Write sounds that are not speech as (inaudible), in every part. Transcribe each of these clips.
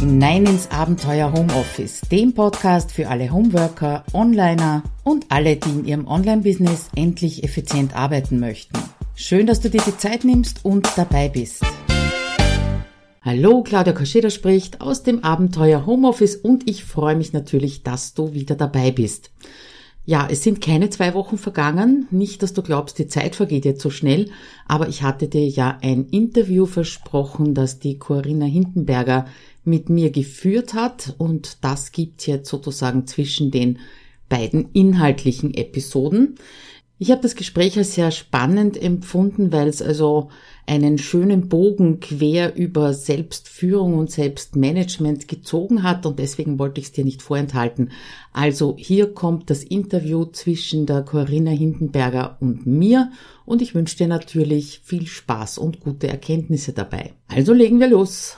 hinein ins Abenteuer Homeoffice, dem Podcast für alle Homeworker, Onliner und alle, die in ihrem Online-Business endlich effizient arbeiten möchten. Schön, dass du dir die Zeit nimmst und dabei bist. Hallo, Claudia Kascheda spricht aus dem Abenteuer Homeoffice und ich freue mich natürlich, dass du wieder dabei bist. Ja, es sind keine zwei Wochen vergangen. Nicht, dass du glaubst, die Zeit vergeht jetzt so schnell. Aber ich hatte dir ja ein Interview versprochen, das die Corinna Hindenberger mit mir geführt hat und das gibt's jetzt sozusagen zwischen den beiden inhaltlichen Episoden. Ich habe das Gespräch als sehr spannend empfunden, weil es also einen schönen Bogen quer über Selbstführung und Selbstmanagement gezogen hat und deswegen wollte ich es dir nicht vorenthalten. Also hier kommt das Interview zwischen der Corinna Hindenberger und mir und ich wünsche dir natürlich viel Spaß und gute Erkenntnisse dabei. Also legen wir los.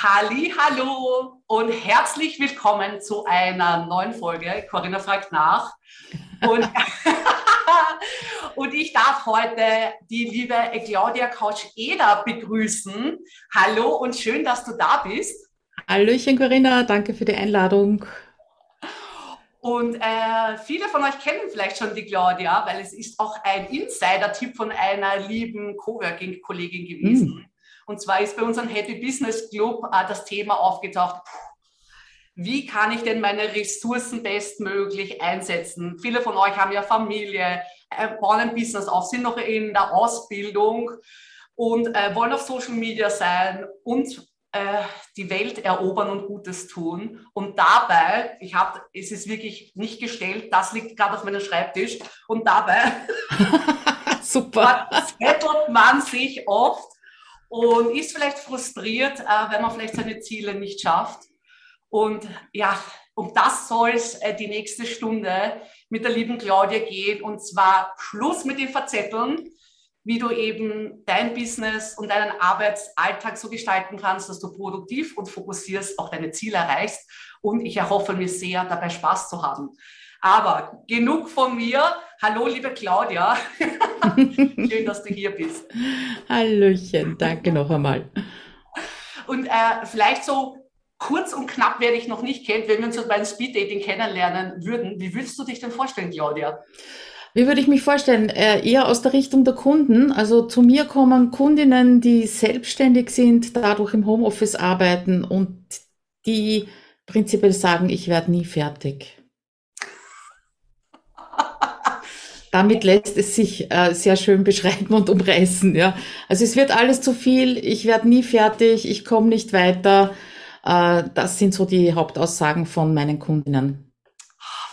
Halli, hallo und herzlich willkommen zu einer neuen Folge. Corinna fragt nach. Und, (laughs) und ich darf heute die liebe Claudia Couch-Eder begrüßen. Hallo und schön, dass du da bist. Hallöchen, Corinna. Danke für die Einladung. Und äh, viele von euch kennen vielleicht schon die Claudia, weil es ist auch ein Insider-Tipp von einer lieben Coworking-Kollegin gewesen. Mm. Und zwar ist bei unserem Happy Business Club äh, das Thema aufgetaucht, wie kann ich denn meine Ressourcen bestmöglich einsetzen? Viele von euch haben ja Familie, äh, bauen ein Business auf, sind noch in der Ausbildung und äh, wollen auf Social Media sein und äh, die Welt erobern und Gutes tun. Und dabei, ich habe, es ist wirklich nicht gestellt, das liegt gerade auf meinem Schreibtisch. Und dabei (laughs) Super. (laughs) zettelt man sich oft und ist vielleicht frustriert, äh, wenn man vielleicht seine Ziele nicht schafft. Und ja, um das soll es äh, die nächste Stunde mit der lieben Claudia gehen. Und zwar Schluss mit den Verzetteln, wie du eben dein Business und deinen Arbeitsalltag so gestalten kannst, dass du produktiv und fokussierst auch deine Ziele erreichst. Und ich erhoffe mir sehr, dabei Spaß zu haben. Aber genug von mir. Hallo, liebe Claudia. (laughs) Schön, dass du hier bist. Hallöchen, danke noch einmal. Und äh, vielleicht so kurz und knapp, wer dich noch nicht kennt, wenn wir uns beim Speeddating kennenlernen würden, wie würdest du dich denn vorstellen, Claudia? Wie würde ich mich vorstellen? Äh, eher aus der Richtung der Kunden. Also zu mir kommen Kundinnen, die selbstständig sind, dadurch im Homeoffice arbeiten und die prinzipiell sagen, ich werde nie fertig. Damit lässt es sich äh, sehr schön beschreiben und umreißen. Ja. Also es wird alles zu viel, ich werde nie fertig, ich komme nicht weiter. Äh, das sind so die Hauptaussagen von meinen Kundinnen.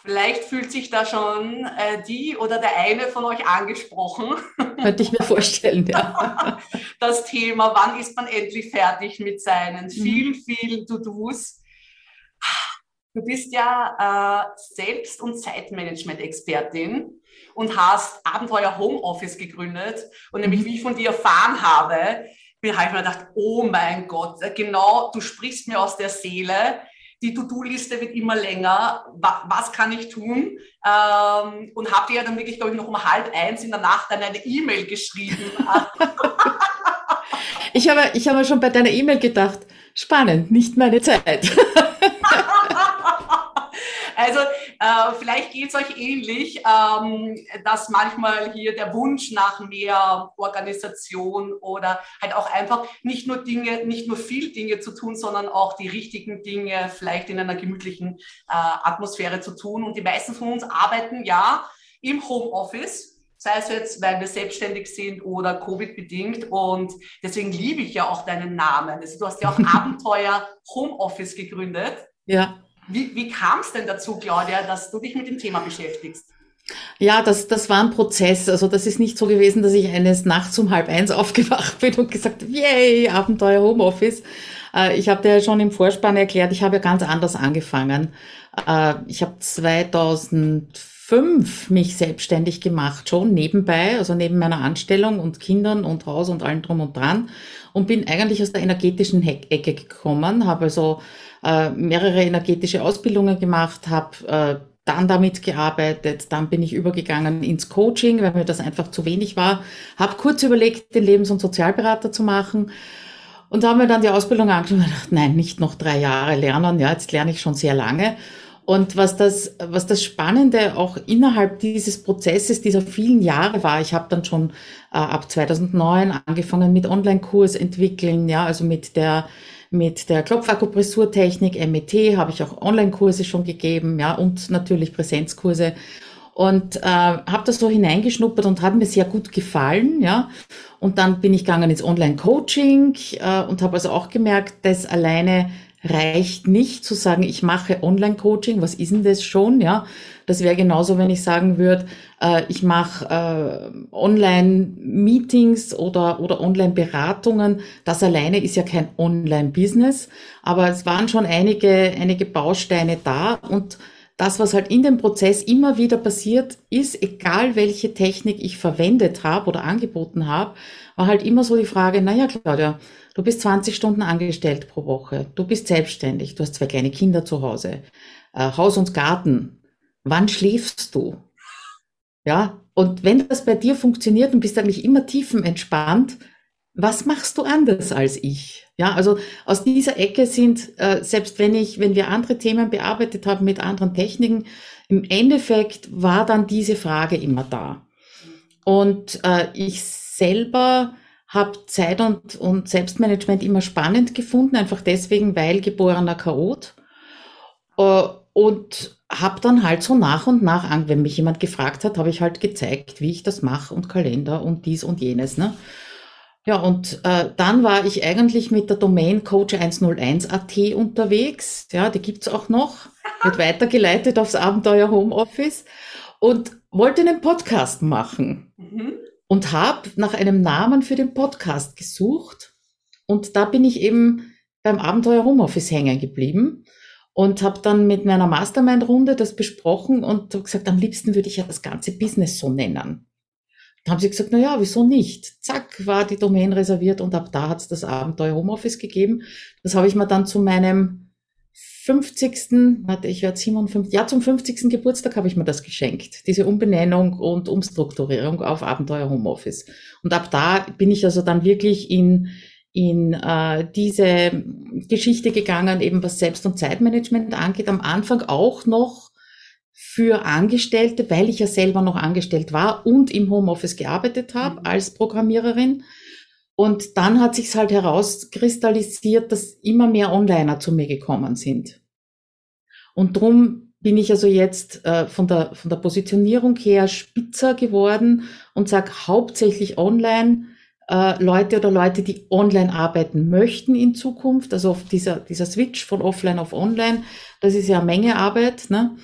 Vielleicht fühlt sich da schon äh, die oder der eine von euch angesprochen. (laughs) Könnte ich mir vorstellen, ja. (laughs) Das Thema, wann ist man endlich fertig mit seinen mhm. vielen, vielen To-Dos? Du bist ja äh, Selbst- und Zeitmanagement-Expertin und hast Abenteuer Homeoffice gegründet. Und nämlich, mhm. wie ich von dir erfahren habe, bin, habe ich mir gedacht, oh mein Gott, genau, du sprichst mir aus der Seele. Die To-Do-Liste wird immer länger. Was kann ich tun? Ähm, und habe dir ja dann wirklich, glaube ich, noch um halb eins in der Nacht dann eine E-Mail geschrieben. (laughs) (laughs) ich habe, ich habe schon bei deiner E-Mail gedacht, spannend, nicht meine Zeit. (laughs) Also äh, vielleicht geht es euch ähnlich, ähm, dass manchmal hier der Wunsch nach mehr Organisation oder halt auch einfach nicht nur Dinge, nicht nur viel Dinge zu tun, sondern auch die richtigen Dinge vielleicht in einer gemütlichen äh, Atmosphäre zu tun. Und die meisten von uns arbeiten ja im Homeoffice sei es jetzt, weil wir selbstständig sind oder Covid-bedingt. Und deswegen liebe ich ja auch deinen Namen. Also du hast ja auch (laughs) Abenteuer Homeoffice gegründet. Ja. Wie, wie kam es denn dazu, Claudia, dass du dich mit dem Thema beschäftigst? Ja, das, das war ein Prozess. Also das ist nicht so gewesen, dass ich eines Nachts um halb eins (laughs) aufgewacht bin und gesagt, yay, Abenteuer Homeoffice. Äh, ich habe dir ja schon im Vorspann erklärt, ich habe ja ganz anders angefangen. Äh, ich habe 2005 mich selbstständig gemacht, schon nebenbei, also neben meiner Anstellung und Kindern und Haus und allem drum und dran und bin eigentlich aus der energetischen Ecke gekommen, habe also äh, mehrere energetische Ausbildungen gemacht, habe äh, dann damit gearbeitet, dann bin ich übergegangen ins Coaching, weil mir das einfach zu wenig war, habe kurz überlegt, den Lebens- und Sozialberater zu machen und habe mir dann die Ausbildung angeschaut und gedacht, nein, nicht noch drei Jahre lernen, ja, jetzt lerne ich schon sehr lange. Und was das, was das Spannende auch innerhalb dieses Prozesses dieser vielen Jahre war, ich habe dann schon äh, ab 2009 angefangen mit Online-Kurs entwickeln, ja, also mit der mit der Klopfakupressurtechnik, MET, habe ich auch Online-Kurse schon gegeben, ja, und natürlich Präsenzkurse. Und äh, habe das so hineingeschnuppert und hat mir sehr gut gefallen, ja. Und dann bin ich gegangen ins Online-Coaching äh, und habe also auch gemerkt, dass alleine reicht nicht zu sagen, ich mache Online-Coaching, was ist denn das schon, ja? Das wäre genauso, wenn ich sagen würde, äh, ich mache äh, Online-Meetings oder, oder Online-Beratungen. Das alleine ist ja kein Online-Business, aber es waren schon einige, einige Bausteine da. Und das, was halt in dem Prozess immer wieder passiert ist, egal welche Technik ich verwendet habe oder angeboten habe, war halt immer so die Frage, naja, Claudia, du bist 20 Stunden angestellt pro Woche, du bist selbstständig, du hast zwei kleine Kinder zu Hause, äh, Haus und Garten, wann schläfst du? Ja, und wenn das bei dir funktioniert und bist eigentlich immer tiefenentspannt, was machst du anders als ich? Ja, also aus dieser Ecke sind, äh, selbst wenn ich, wenn wir andere Themen bearbeitet haben mit anderen Techniken, im Endeffekt war dann diese Frage immer da. Und äh, ich selber habe Zeit und, und Selbstmanagement immer spannend gefunden, einfach deswegen, weil geborener Chaot. Äh, und habe dann halt so nach und nach an, wenn mich jemand gefragt hat, habe ich halt gezeigt, wie ich das mache und Kalender und dies und jenes. Ne? Ja, und äh, dann war ich eigentlich mit der Domain Coach101.at unterwegs. Ja, die gibt's auch noch. Wird weitergeleitet aufs Abenteuer Homeoffice und wollte einen Podcast machen. Mhm. Und habe nach einem Namen für den Podcast gesucht. Und da bin ich eben beim Abenteuer Homeoffice hängen geblieben und habe dann mit meiner Mastermind-Runde das besprochen und gesagt, am liebsten würde ich ja das ganze Business so nennen. Dann haben sie gesagt, na ja, wieso nicht? Zack, war die Domain reserviert und ab da hat es das Abenteuer Homeoffice gegeben. Das habe ich mir dann zu meinem 50. Warte, ich werde 57, ja, zum 50. Geburtstag habe ich mir das geschenkt. Diese Umbenennung und Umstrukturierung auf Abenteuer Homeoffice. Und ab da bin ich also dann wirklich in in äh, diese Geschichte gegangen, eben was Selbst- und Zeitmanagement angeht. Am Anfang auch noch für Angestellte, weil ich ja selber noch angestellt war und im Homeoffice gearbeitet habe mhm. als Programmiererin. Und dann hat sich halt herauskristallisiert, dass immer mehr Onliner zu mir gekommen sind. Und drum bin ich also jetzt äh, von, der, von der Positionierung her spitzer geworden und sage hauptsächlich online äh, Leute oder Leute, die online arbeiten möchten in Zukunft, also dieser, dieser Switch von offline auf online, das ist ja eine Menge Arbeit. Ne?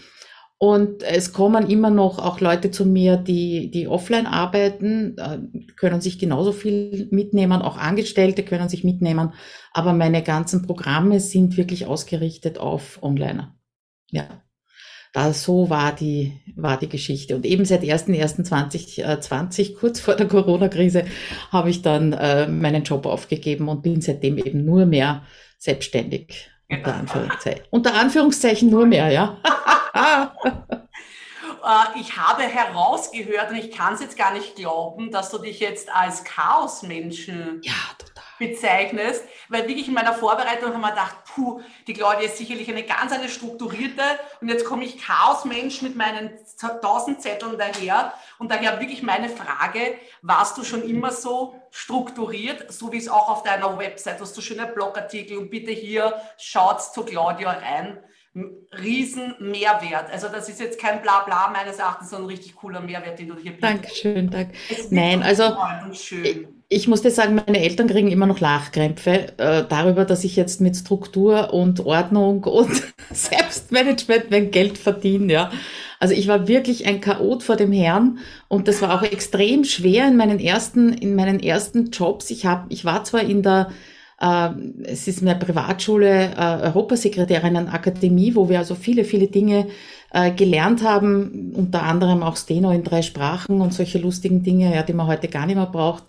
Und es kommen immer noch auch Leute zu mir, die, die offline arbeiten, äh, können sich genauso viel mitnehmen, auch Angestellte können sich mitnehmen, aber meine ganzen Programme sind wirklich ausgerichtet auf Onliner. Ja. Da so war die, war die Geschichte. Und eben seit 1.1.2020, kurz vor der Corona-Krise, habe ich dann äh, meinen Job aufgegeben und bin seitdem eben nur mehr selbstständig. Unter Anführungszeichen. Unter Anführungszeichen nur mehr, ja. (laughs) (laughs) Äh, ich habe herausgehört und ich kann es jetzt gar nicht glauben, dass du dich jetzt als Chaosmenschen ja, bezeichnest, weil wirklich in meiner Vorbereitung haben wir gedacht, puh, die Claudia ist sicherlich eine ganz eine strukturierte und jetzt komme ich Chaosmensch mit meinen tausend Zetteln daher und daher wirklich meine Frage, warst du schon immer so strukturiert, so wie es auch auf deiner Website, hast du schöne Blogartikel und bitte hier schaut zu Claudia rein. Riesen Mehrwert. Also das ist jetzt kein Blabla meines Erachtens, sondern ein richtig cooler Mehrwert, den du hier bietest. Dankeschön, danke. Nein, also schön ich muss dir sagen, meine Eltern kriegen immer noch Lachkrämpfe äh, darüber, dass ich jetzt mit Struktur und Ordnung (laughs) und Selbstmanagement mein Geld verdiene. Ja. Also ich war wirklich ein Chaot vor dem Herrn und das war auch extrem schwer in meinen ersten, in meinen ersten Jobs. Ich habe, ich war zwar in der es ist eine Privatschule, äh, Europasekretärinnenakademie, wo wir also viele, viele Dinge äh, gelernt haben, unter anderem auch Steno in drei Sprachen und solche lustigen Dinge, ja, die man heute gar nicht mehr braucht.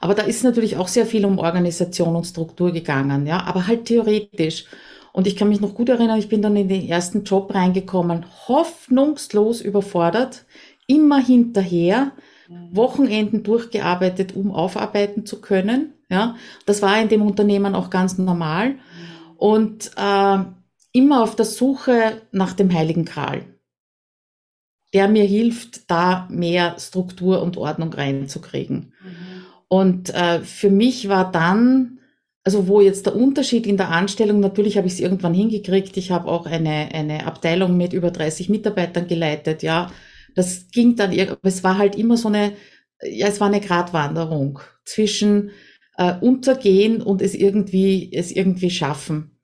Aber da ist natürlich auch sehr viel um Organisation und Struktur gegangen, ja, aber halt theoretisch. Und ich kann mich noch gut erinnern, ich bin dann in den ersten Job reingekommen, hoffnungslos überfordert, immer hinterher, mhm. Wochenenden durchgearbeitet, um aufarbeiten zu können. Ja, das war in dem Unternehmen auch ganz normal. Und äh, immer auf der Suche nach dem Heiligen Kral, der mir hilft, da mehr Struktur und Ordnung reinzukriegen. Mhm. Und äh, für mich war dann also wo jetzt der Unterschied in der Anstellung, natürlich habe ich es irgendwann hingekriegt. Ich habe auch eine, eine Abteilung mit über 30 Mitarbeitern geleitet, ja. Das ging dann, es war halt immer so eine, ja, es war eine Gratwanderung zwischen äh, untergehen und es irgendwie, es irgendwie schaffen.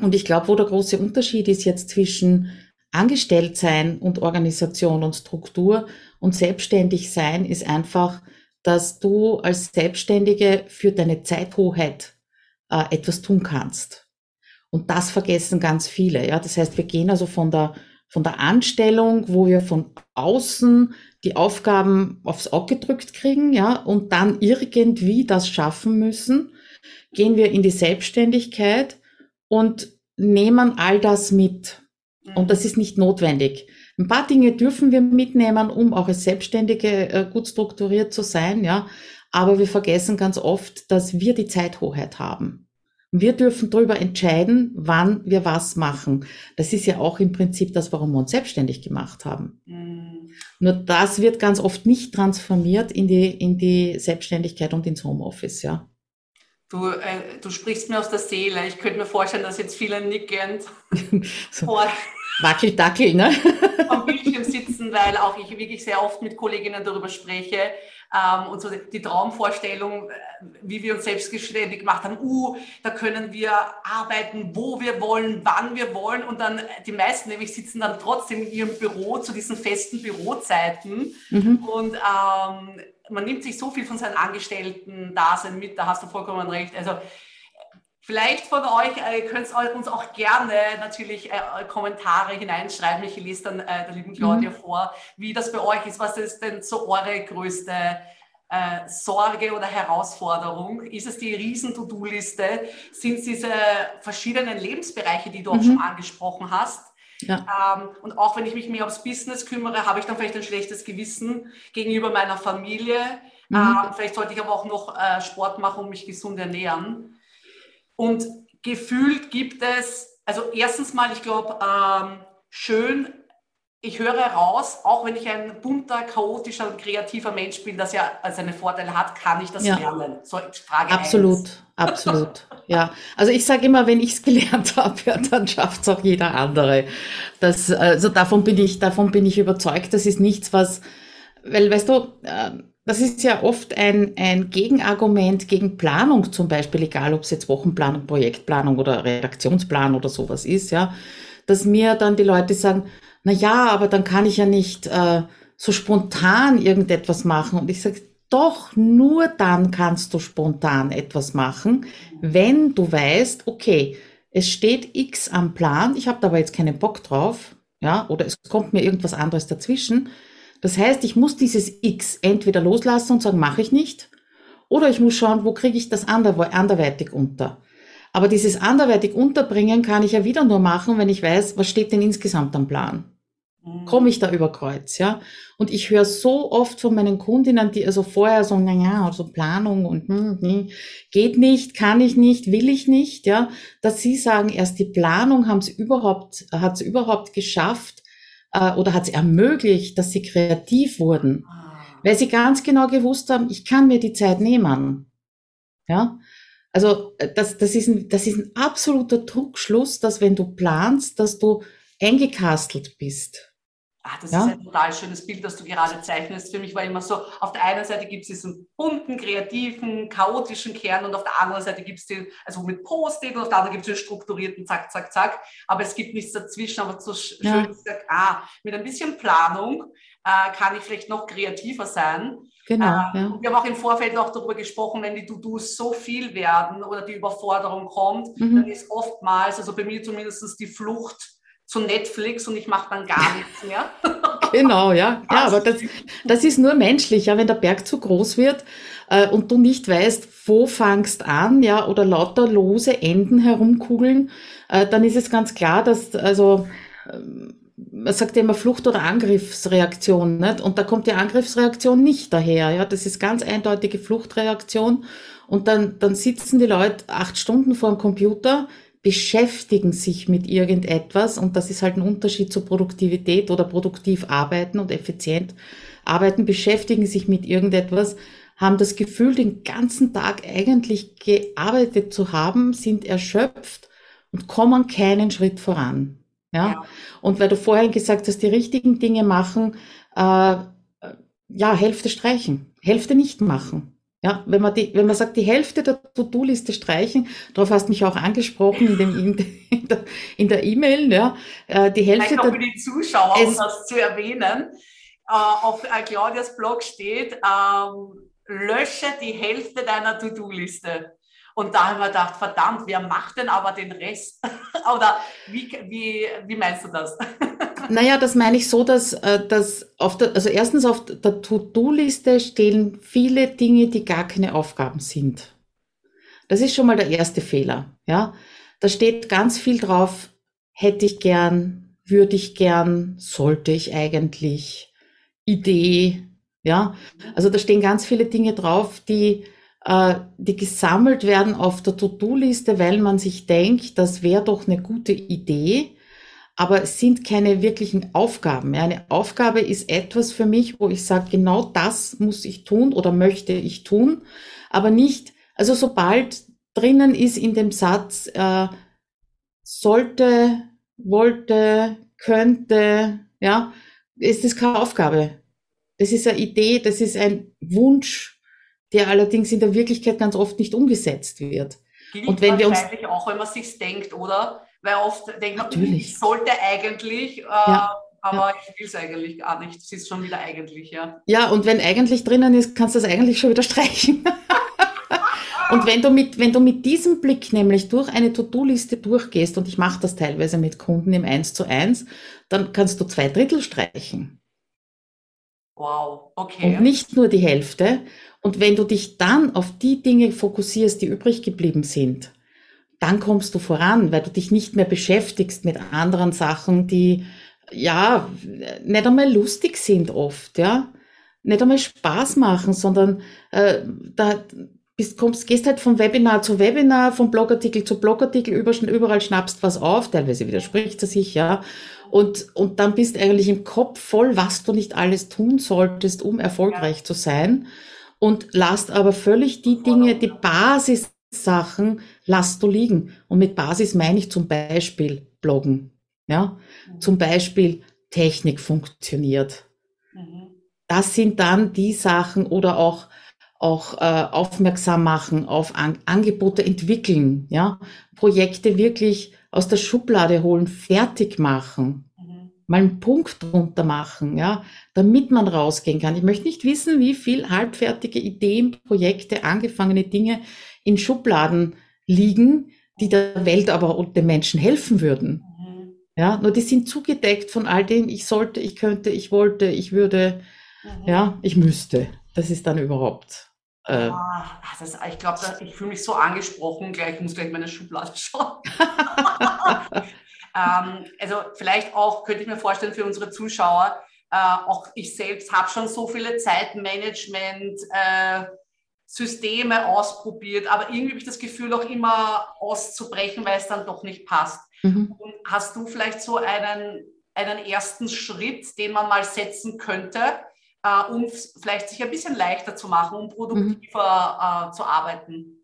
Und ich glaube, wo der große Unterschied ist jetzt zwischen angestellt sein und Organisation und Struktur und selbstständig sein, ist einfach, dass du als Selbstständige für deine Zeithoheit äh, etwas tun kannst. Und das vergessen ganz viele. Ja, das heißt, wir gehen also von der von der Anstellung, wo wir von außen die Aufgaben aufs Auge gedrückt kriegen, ja, und dann irgendwie das schaffen müssen, gehen wir in die Selbstständigkeit und nehmen all das mit. Und das ist nicht notwendig. Ein paar Dinge dürfen wir mitnehmen, um auch als Selbstständige äh, gut strukturiert zu sein, ja. Aber wir vergessen ganz oft, dass wir die Zeithoheit haben. Wir dürfen darüber entscheiden, wann wir was machen. Das ist ja auch im Prinzip das, warum wir uns selbstständig gemacht haben. Mhm. Nur das wird ganz oft nicht transformiert in die, in die Selbstständigkeit und ins Homeoffice, ja. Du, äh, du sprichst mir aus der Seele. Ich könnte mir vorstellen, dass jetzt viele nickend (laughs) so. Wackel-Dackel, ne? (laughs) am Bildschirm sitzen, weil auch ich wirklich sehr oft mit Kolleginnen darüber spreche ähm, und so die Traumvorstellung, äh, wie wir uns selbstständig gemacht haben, uh, da können wir arbeiten, wo wir wollen, wann wir wollen und dann die meisten nämlich sitzen dann trotzdem in ihrem Büro zu diesen festen Bürozeiten mhm. und ähm, man nimmt sich so viel von seinen Angestellten-Dasein mit, da hast du vollkommen recht. Also Vielleicht von euch, äh, ihr könnt uns auch gerne natürlich äh, Kommentare hineinschreiben. Ich lese dann äh, der lieben Claudia mhm. vor, wie das bei euch ist. Was ist denn so eure größte äh, Sorge oder Herausforderung? Ist es die riesen To-Do-Liste? Sind es diese verschiedenen Lebensbereiche, die du auch mhm. schon angesprochen hast? Ja. Ähm, und auch wenn ich mich mehr aufs Business kümmere, habe ich dann vielleicht ein schlechtes Gewissen gegenüber meiner Familie. Mhm. Ähm, vielleicht sollte ich aber auch noch äh, Sport machen und mich gesund ernähren. Und gefühlt gibt es, also erstens mal, ich glaube, ähm, schön, ich höre raus, auch wenn ich ein bunter, chaotischer und kreativer Mensch bin, das ja seine Vorteile hat, kann ich das ja. lernen. So, Frage absolut, eins. (laughs) absolut. ja, also ich sage immer, wenn ich es gelernt (laughs) habe, ja, dann schafft es auch jeder andere. Das, also davon bin ich, davon bin ich überzeugt. Das ist nichts, was, weil, weißt du, äh, das ist ja oft ein, ein Gegenargument gegen Planung zum Beispiel, egal ob es jetzt Wochenplanung, Projektplanung oder Redaktionsplan oder sowas ist, ja, dass mir dann die Leute sagen, na ja, aber dann kann ich ja nicht äh, so spontan irgendetwas machen. Und ich sage, doch, nur dann kannst du spontan etwas machen, wenn du weißt, okay, es steht X am Plan, ich habe da aber jetzt keinen Bock drauf, ja, oder es kommt mir irgendwas anderes dazwischen, das heißt, ich muss dieses X entweder loslassen und sagen, mache ich nicht, oder ich muss schauen, wo kriege ich das anderweitig unter. Aber dieses anderweitig unterbringen kann ich ja wieder nur machen, wenn ich weiß, was steht denn insgesamt am Plan. Mhm. Komme ich da über Kreuz, ja? Und ich höre so oft von meinen Kundinnen, die also vorher so, naja, also Planung und hm, hm, geht nicht, kann ich nicht, will ich nicht, ja, dass sie sagen, erst die Planung haben sie überhaupt, hat sie überhaupt geschafft, äh, oder hat es ermöglicht, dass sie kreativ wurden, ah. weil sie ganz genau gewusst haben, ich kann mir die Zeit nehmen. Ja, also äh, das, das, ist ein, das ist ein absoluter Trugschluss, dass wenn du planst, dass du eingekastelt bist. Ach, das ja? ist ein total schönes Bild, das du gerade zeichnest. Für mich war immer so, auf der einen Seite gibt es diesen bunten, kreativen, chaotischen Kern und auf der anderen Seite gibt es den, also mit Post-it und auf der anderen gibt es den strukturierten, zack, zack, zack. Aber es gibt nichts dazwischen, aber so ja. schön gesagt, ah, mit ein bisschen Planung äh, kann ich vielleicht noch kreativer sein. Genau. Äh, ja. Wir haben auch im Vorfeld auch darüber gesprochen, wenn die To-Dos so viel werden oder die Überforderung kommt, mhm. dann ist oftmals, also bei mir zumindest die Flucht zu Netflix und ich mache dann gar (laughs) nichts mehr. genau, ja. Ja, aber das, das ist nur menschlich, ja, wenn der Berg zu groß wird äh, und du nicht weißt, wo fangst an, ja, oder lauter lose Enden herumkugeln, äh, dann ist es ganz klar, dass, also, ähm, man sagt immer Flucht- oder Angriffsreaktion, nicht? und da kommt die Angriffsreaktion nicht daher, ja, das ist ganz eindeutige Fluchtreaktion und dann, dann sitzen die Leute acht Stunden vor dem Computer, beschäftigen sich mit irgendetwas und das ist halt ein Unterschied zur Produktivität oder produktiv arbeiten und effizient arbeiten, beschäftigen sich mit irgendetwas, haben das Gefühl, den ganzen Tag eigentlich gearbeitet zu haben, sind erschöpft und kommen keinen Schritt voran. Ja. ja. Und weil du vorhin gesagt hast, die richtigen Dinge machen, äh, ja, Hälfte streichen, Hälfte nicht machen. Ja, wenn man die, wenn man sagt, die Hälfte der To-Do-Liste streichen, darauf hast du mich auch angesprochen in dem, in der, in der E-Mail, ja, äh, die Hälfte Vielleicht auch für die Zuschauer, um das zu erwähnen, äh, auf äh, Claudias Blog steht, ähm, lösche die Hälfte deiner To-Do-Liste. Und da haben wir gedacht, verdammt, wer macht denn aber den Rest? (laughs) Oder wie, wie, wie meinst du das? (laughs) Naja, das meine ich so, dass, äh, dass auf der, also erstens auf der To-Do-Liste stehen viele Dinge, die gar keine Aufgaben sind. Das ist schon mal der erste Fehler. Ja, da steht ganz viel drauf, hätte ich gern, würde ich gern, sollte ich eigentlich, Idee, ja. Also da stehen ganz viele Dinge drauf, die, die gesammelt werden auf der To-Do-Liste, weil man sich denkt, das wäre doch eine gute Idee aber es sind keine wirklichen Aufgaben. Eine Aufgabe ist etwas für mich, wo ich sage, genau das muss ich tun oder möchte ich tun, aber nicht, also sobald drinnen ist in dem Satz, äh, sollte, wollte, könnte, ja, ist das keine Aufgabe. Das ist eine Idee, das ist ein Wunsch, der allerdings in der Wirklichkeit ganz oft nicht umgesetzt wird. Gilt und wenn wir uns auch, wenn man sich denkt, oder? Weil oft denkt man, ich sollte eigentlich, äh, ja. aber ja. ich will es eigentlich gar nicht. Es ist schon wieder eigentlich, ja. Ja, und wenn eigentlich drinnen ist, kannst du es eigentlich schon wieder streichen. (laughs) und wenn du, mit, wenn du mit diesem Blick nämlich durch eine To-Do-Liste durchgehst, und ich mache das teilweise mit Kunden im 1 zu 1, dann kannst du zwei Drittel streichen. Wow, okay. Und nicht nur die Hälfte. Und wenn du dich dann auf die Dinge fokussierst, die übrig geblieben sind, dann kommst du voran, weil du dich nicht mehr beschäftigst mit anderen Sachen, die ja nicht einmal lustig sind oft, ja, nicht einmal Spaß machen, sondern äh, da bist, kommst, gehst halt von Webinar zu Webinar, von Blogartikel zu Blogartikel, überall schnappst was auf, teilweise widerspricht er sich, ja, und, und dann bist eigentlich im Kopf voll, was du nicht alles tun solltest, um erfolgreich zu sein und lasst aber völlig die Dinge, die Basis Sachen lasst du liegen. Und mit Basis meine ich zum Beispiel Bloggen. Ja, zum Beispiel Technik funktioniert. Das sind dann die Sachen oder auch auch äh, aufmerksam machen auf An Angebote entwickeln, ja, Projekte wirklich aus der Schublade holen, fertig machen mal einen Punkt drunter machen, ja, damit man rausgehen kann. Ich möchte nicht wissen, wie viel halbfertige Ideen, Projekte, angefangene Dinge in Schubladen liegen, die der Welt aber und den Menschen helfen würden. Mhm. Ja, nur die sind zugedeckt von all dem, ich sollte, ich könnte, ich wollte, ich würde, mhm. ja, ich müsste. Das ist dann überhaupt. Äh, ah, das, ich glaube, ich fühle mich so angesprochen, gleich, ich muss gleich meine Schublade (laughs) schauen. Ähm, also vielleicht auch, könnte ich mir vorstellen, für unsere Zuschauer, äh, auch ich selbst habe schon so viele Zeitmanagement. Äh, Systeme ausprobiert, aber irgendwie habe ich das Gefühl, auch immer auszubrechen, weil es dann doch nicht passt. Mhm. Und hast du vielleicht so einen, einen ersten Schritt, den man mal setzen könnte, äh, um vielleicht sich ein bisschen leichter zu machen, um produktiver mhm. äh, zu arbeiten?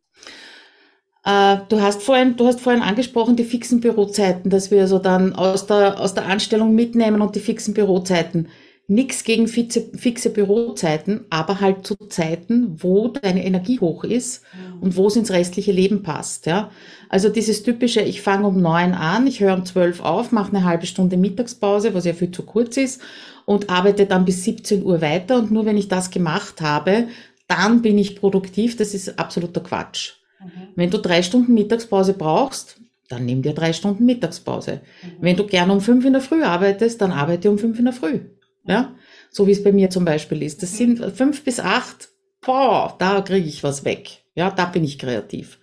Äh, du hast vorhin, du hast vorhin angesprochen, die fixen Bürozeiten, dass wir so dann aus der, aus der Anstellung mitnehmen und die fixen Bürozeiten. Nix gegen fixe, fixe Bürozeiten, aber halt zu Zeiten, wo deine Energie hoch ist mhm. und wo es ins restliche Leben passt, ja. Also dieses typische, ich fange um neun an, ich höre um zwölf auf, mache eine halbe Stunde Mittagspause, was ja viel zu kurz ist, und arbeite dann bis 17 Uhr weiter und nur wenn ich das gemacht habe, dann bin ich produktiv, das ist absoluter Quatsch. Mhm. Wenn du drei Stunden Mittagspause brauchst, dann nimm dir drei Stunden Mittagspause. Mhm. Wenn du gerne um fünf in der Früh arbeitest, dann arbeite um fünf in der Früh. Ja? So wie es bei mir zum Beispiel ist. Das sind fünf bis acht, boah, da kriege ich was weg. Ja, da bin ich kreativ.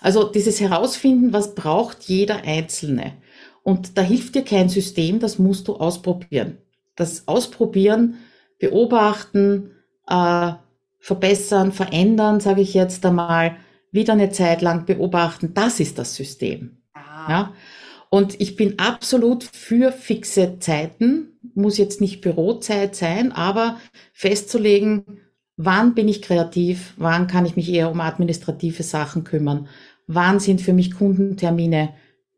Also dieses Herausfinden, was braucht jeder Einzelne. Und da hilft dir kein System, das musst du ausprobieren. Das Ausprobieren, beobachten, äh, verbessern, verändern, sage ich jetzt einmal, wieder eine Zeit lang beobachten, das ist das System. Ah. Ja? Und ich bin absolut für fixe Zeiten, muss jetzt nicht Bürozeit sein, aber festzulegen, wann bin ich kreativ, wann kann ich mich eher um administrative Sachen kümmern, wann sind für mich Kundentermine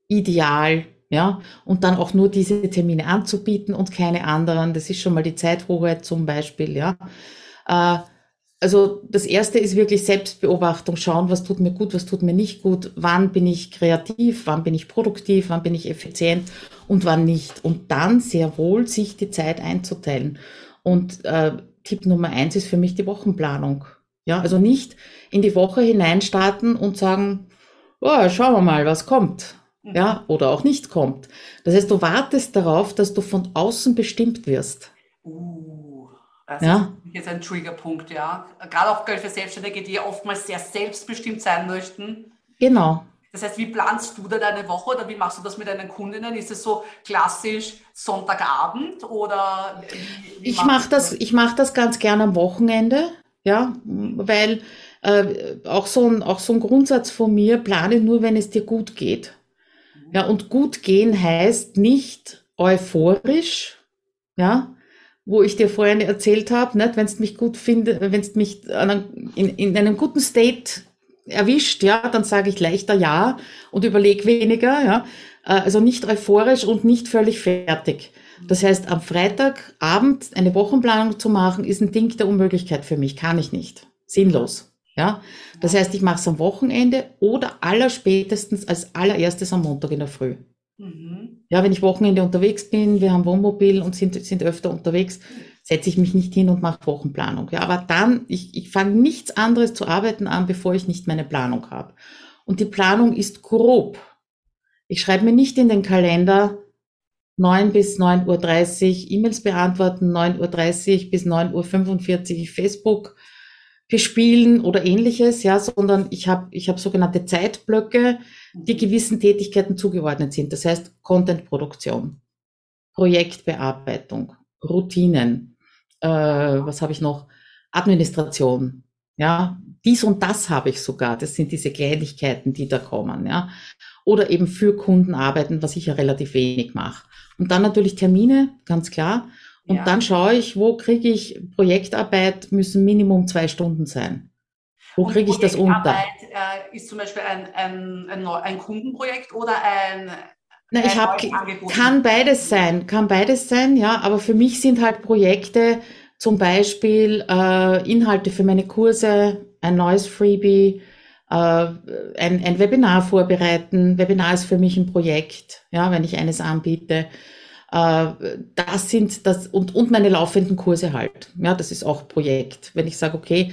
ideal, ja, und dann auch nur diese Termine anzubieten und keine anderen. Das ist schon mal die Zeithoheit zum Beispiel, ja. Äh, also das erste ist wirklich Selbstbeobachtung, schauen, was tut mir gut, was tut mir nicht gut, wann bin ich kreativ, wann bin ich produktiv, wann bin ich effizient und wann nicht. Und dann sehr wohl sich die Zeit einzuteilen. Und äh, Tipp Nummer eins ist für mich die Wochenplanung. Ja, also nicht in die Woche hineinstarten und sagen, oh, schauen wir mal, was kommt. Ja, oder auch nicht kommt. Das heißt, du wartest darauf, dass du von außen bestimmt wirst. Uh, das ja. ist jetzt ein Triggerpunkt, ja. Gerade auch für Selbstständige, die oftmals sehr selbstbestimmt sein möchten. Genau. Das heißt, wie planst du da deine Woche oder wie machst du das mit deinen Kundinnen? Ist es so klassisch Sonntagabend oder? Wie, wie ich mache das, ich mache das ganz gerne am Wochenende, ja, weil äh, auch so ein, auch so ein Grundsatz von mir: Plane nur, wenn es dir gut geht. Ja, und gut gehen heißt nicht euphorisch, ja, wo ich dir vorhin erzählt habe, wenn es mich gut finde, wenn es mich in, in einem guten State erwischt, ja, dann sage ich leichter ja und überleg weniger, ja. Äh, also nicht euphorisch und nicht völlig fertig. Das heißt, am Freitagabend eine Wochenplanung zu machen, ist ein Ding der Unmöglichkeit für mich. Kann ich nicht. Sinnlos. Ja. Das heißt, ich mache es am Wochenende oder allerspätestens als allererstes am Montag in der Früh. Mhm. Ja, wenn ich Wochenende unterwegs bin, wir haben Wohnmobil und sind, sind öfter unterwegs, setze ich mich nicht hin und mache Wochenplanung. Ja, aber dann, ich, ich fange nichts anderes zu arbeiten an, bevor ich nicht meine Planung habe. Und die Planung ist grob. Ich schreibe mir nicht in den Kalender 9 bis 9.30 Uhr E-Mails beantworten, 9.30 Uhr bis 9.45 Uhr Facebook bespielen oder ähnliches, ja, sondern ich habe ich hab sogenannte Zeitblöcke, die gewissen Tätigkeiten zugeordnet sind. Das heißt Contentproduktion, Projektbearbeitung, Routinen, äh, was habe ich noch? Administration, ja, dies und das habe ich sogar. Das sind diese Kleinigkeiten, die da kommen, ja. Oder eben für Kunden arbeiten, was ich ja relativ wenig mache. Und dann natürlich Termine, ganz klar. Und ja. dann schaue ich, wo kriege ich Projektarbeit, müssen Minimum zwei Stunden sein. Wo kriege ich das unter? Äh, ist zum Beispiel ein, ein, ein, ein Kundenprojekt oder ein, na, ich hab, kann beides sein, kann beides sein, ja, aber für mich sind halt Projekte zum Beispiel äh, Inhalte für meine Kurse, ein neues Freebie, äh, ein, ein Webinar vorbereiten. Webinar ist für mich ein Projekt, ja, wenn ich eines anbiete. Äh, das sind das und, und meine laufenden Kurse halt. Ja, das ist auch Projekt. Wenn ich sage, okay,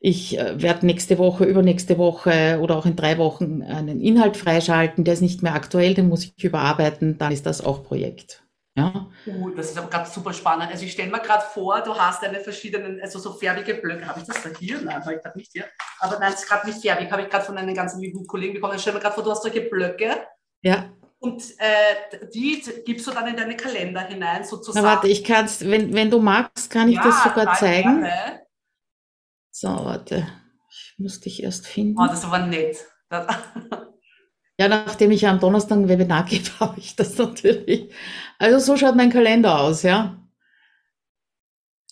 ich äh, werde nächste Woche, übernächste Woche oder auch in drei Wochen einen Inhalt freischalten, der ist nicht mehr aktuell, den muss ich überarbeiten, dann ist das auch Projekt. Ja. Uh, das ist aber gerade super spannend. Also ich stelle mir gerade vor, du hast deine verschiedenen, also so färbige Blöcke. Habe ich das da hier? Nein, habe ich gerade nicht hier. Aber nein, es ist gerade nicht färbig, habe ich gerade von einem ganzen lieben Kollegen bekommen. Ich stelle mir gerade vor, du hast solche Blöcke. Ja. Und äh, die gibst du dann in deine Kalender hinein, sozusagen. Na warte, ich kann wenn, wenn du magst, kann ich ja, das sogar zeigen. Gerne. So, warte. Ich muss dich erst finden. Oh, das war nett. (laughs) ja, nachdem ich am Donnerstag ein Webinar (laughs) gebe, habe ich das natürlich. Also so schaut mein Kalender aus, ja.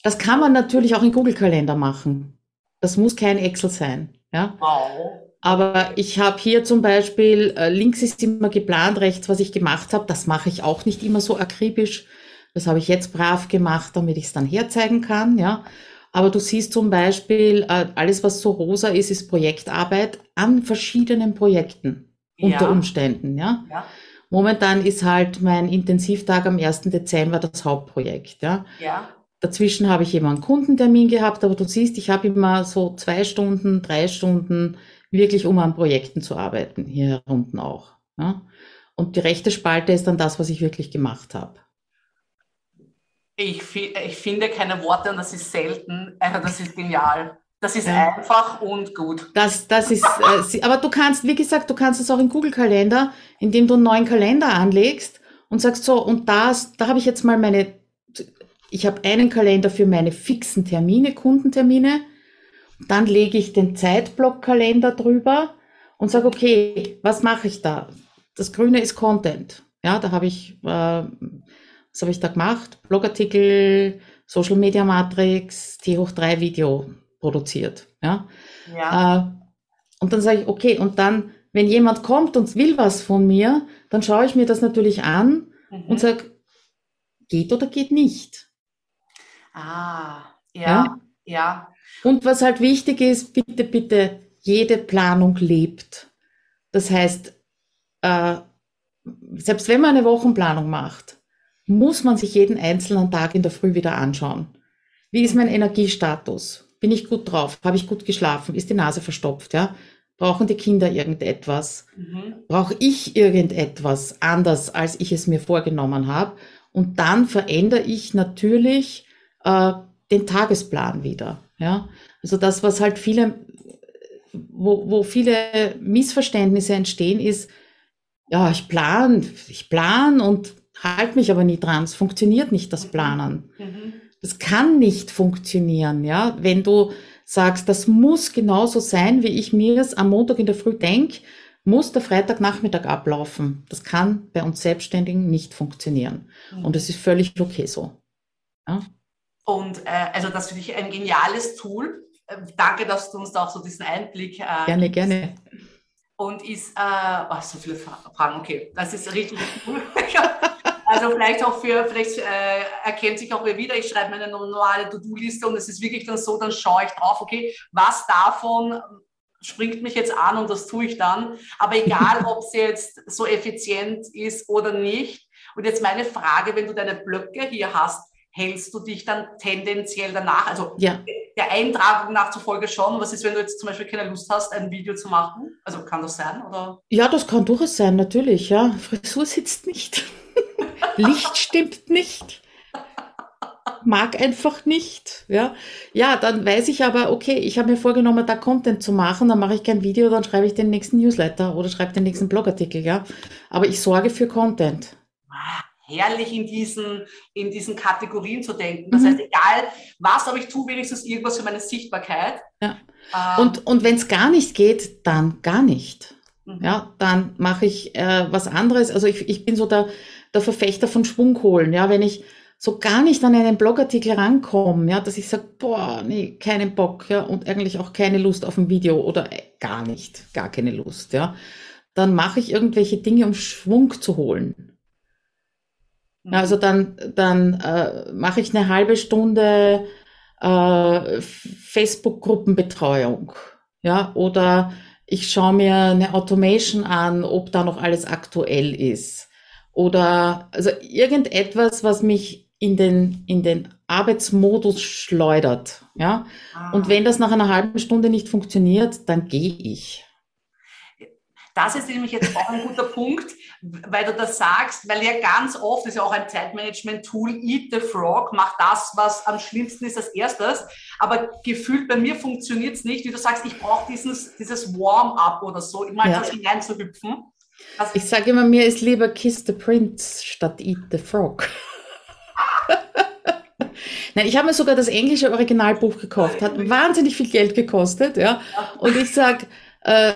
Das kann man natürlich auch in Google-Kalender machen. Das muss kein Excel sein, ja. Wow. Aber ich habe hier zum Beispiel, äh, links ist immer geplant, rechts, was ich gemacht habe. Das mache ich auch nicht immer so akribisch. Das habe ich jetzt brav gemacht, damit ich es dann herzeigen kann, ja. Aber du siehst zum Beispiel, äh, alles, was so rosa ist, ist Projektarbeit an verschiedenen Projekten ja. unter Umständen, ja? ja. Momentan ist halt mein Intensivtag am 1. Dezember das Hauptprojekt, ja. Ja. Dazwischen habe ich immer einen Kundentermin gehabt, aber du siehst, ich habe immer so zwei Stunden, drei Stunden wirklich um an Projekten zu arbeiten, hier unten auch. Ja? Und die rechte Spalte ist dann das, was ich wirklich gemacht habe. Ich, ich finde keine Worte und das ist selten. Also das ist genial. Das ist ja. einfach und gut. Das, das ist, äh, aber du kannst, wie gesagt, du kannst es auch im Google-Kalender, indem du einen neuen Kalender anlegst und sagst so, und das, da habe ich jetzt mal meine, ich habe einen Kalender für meine fixen Termine, Kundentermine, dann lege ich den Zeitblock-Kalender drüber und sage, okay, was mache ich da? Das Grüne ist Content. Ja, da habe ich, äh, was habe ich da gemacht? Blogartikel, Social Media Matrix, T hoch 3 Video produziert. Ja. ja. Äh, und dann sage ich, okay, und dann, wenn jemand kommt und will was von mir, dann schaue ich mir das natürlich an mhm. und sage, geht oder geht nicht. Ah, ja, ja, ja. Und was halt wichtig ist, bitte, bitte, jede Planung lebt. Das heißt, äh, selbst wenn man eine Wochenplanung macht, muss man sich jeden einzelnen Tag in der Früh wieder anschauen. Wie ist mein Energiestatus? Bin ich gut drauf? Habe ich gut geschlafen? Ist die Nase verstopft? Ja? Brauchen die Kinder irgendetwas? Mhm. Brauche ich irgendetwas anders, als ich es mir vorgenommen habe? Und dann verändere ich natürlich äh, den Tagesplan wieder. Ja? Also das, was halt viele, wo, wo viele Missverständnisse entstehen, ist, ja, ich plan, ich plan und halte mich aber nie dran. Es funktioniert nicht, das Planen. Das kann nicht funktionieren, ja. Wenn du sagst, das muss genauso sein, wie ich mir es am Montag in der Früh denke, muss der Freitagnachmittag ablaufen. Das kann bei uns Selbstständigen nicht funktionieren. Und es ist völlig okay so. Ja? Und äh, also das finde ich ein geniales Tool. Äh, danke, dass du uns da auch so diesen Einblick. Äh, gerne, gerne. Und ist, äh, oh, so viele Fragen, okay, das ist richtig cool. (laughs) also vielleicht auch für, vielleicht äh, erkennt sich auch wer wieder, ich schreibe meine normale To-Do-Liste und es ist wirklich dann so, dann schaue ich drauf, okay, was davon springt mich jetzt an und das tue ich dann. Aber egal, (laughs) ob es jetzt so effizient ist oder nicht. Und jetzt meine Frage, wenn du deine Blöcke hier hast, hältst du dich dann tendenziell danach? Also ja. der Eintragung nach zufolge schon. Was ist, wenn du jetzt zum Beispiel keine Lust hast, ein Video zu machen? Also kann das sein? Oder? Ja, das kann durchaus sein, natürlich. Ja. Frisur sitzt nicht. (laughs) Licht stimmt nicht. Mag einfach nicht. Ja. ja, dann weiß ich aber, okay, ich habe mir vorgenommen, da Content zu machen, dann mache ich kein Video, dann schreibe ich den nächsten Newsletter oder schreibe den nächsten Blogartikel. Ja. Aber ich sorge für Content. Herrlich in diesen, in diesen Kategorien zu denken. Das mhm. heißt, egal was, aber ich tue wenigstens irgendwas für meine Sichtbarkeit. Ja. Ähm, und und wenn es gar nicht geht, dann gar nicht. Mhm. Ja, dann mache ich äh, was anderes. Also ich, ich bin so der, der Verfechter von Schwung holen. Ja, wenn ich so gar nicht an einen Blogartikel rankomme, ja, dass ich sage, boah, nee, keinen Bock, ja, und eigentlich auch keine Lust auf ein Video oder äh, gar nicht, gar keine Lust, ja, dann mache ich irgendwelche Dinge, um Schwung zu holen. Mhm. Also dann, dann äh, mache ich eine halbe Stunde äh, Facebook-Gruppenbetreuung. Ja, oder ich schaue mir eine Automation an, ob da noch alles aktuell ist. Oder also irgendetwas, was mich in den, in den Arbeitsmodus schleudert. Ja? Ah. Und wenn das nach einer halben Stunde nicht funktioniert, dann gehe ich. Das ist nämlich jetzt auch ein guter Punkt, weil du das sagst, weil ja ganz oft ist ja auch ein Zeitmanagement-Tool, Eat the Frog, mach das, was am schlimmsten ist als erstes. Aber gefühlt bei mir funktioniert es nicht, wie du sagst, ich brauche dieses, dieses Warm-up oder so, immer ja. etwas hineinzuhüpfen. Also, ich sage immer, mir ist lieber Kiss the Prince statt Eat the Frog. (laughs) Nein, ich habe mir sogar das englische Originalbuch gekauft, hat wahnsinnig viel Geld gekostet, ja. Und ich sage, äh,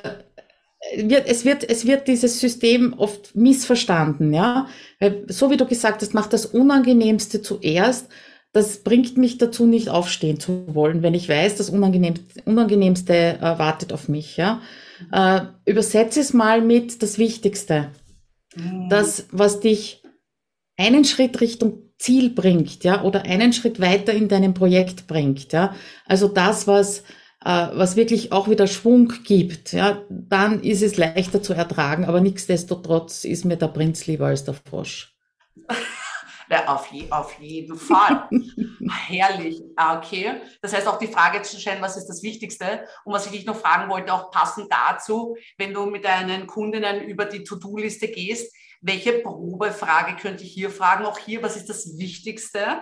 wird, es wird, es wird dieses System oft missverstanden, ja. So wie du gesagt hast, macht das Unangenehmste zuerst. Das bringt mich dazu, nicht aufstehen zu wollen, wenn ich weiß, das Unangenehmste, Unangenehmste äh, wartet auf mich, ja. Äh, übersetze es mal mit das Wichtigste. Mhm. Das, was dich einen Schritt Richtung Ziel bringt, ja, oder einen Schritt weiter in deinem Projekt bringt, ja. Also das, was, was wirklich auch wieder Schwung gibt, ja, dann ist es leichter zu ertragen. Aber nichtsdestotrotz ist mir der Prinz lieber als der Frosch. (laughs) Ja, auf, je, auf jeden Fall. (laughs) Herrlich. Ah, okay. Das heißt auch die Frage zu stellen, was ist das Wichtigste? Und was ich dich noch fragen wollte, auch passend dazu, wenn du mit deinen Kundinnen über die To-Do-Liste gehst, welche Probefrage könnte ich hier fragen? Auch hier, was ist das Wichtigste?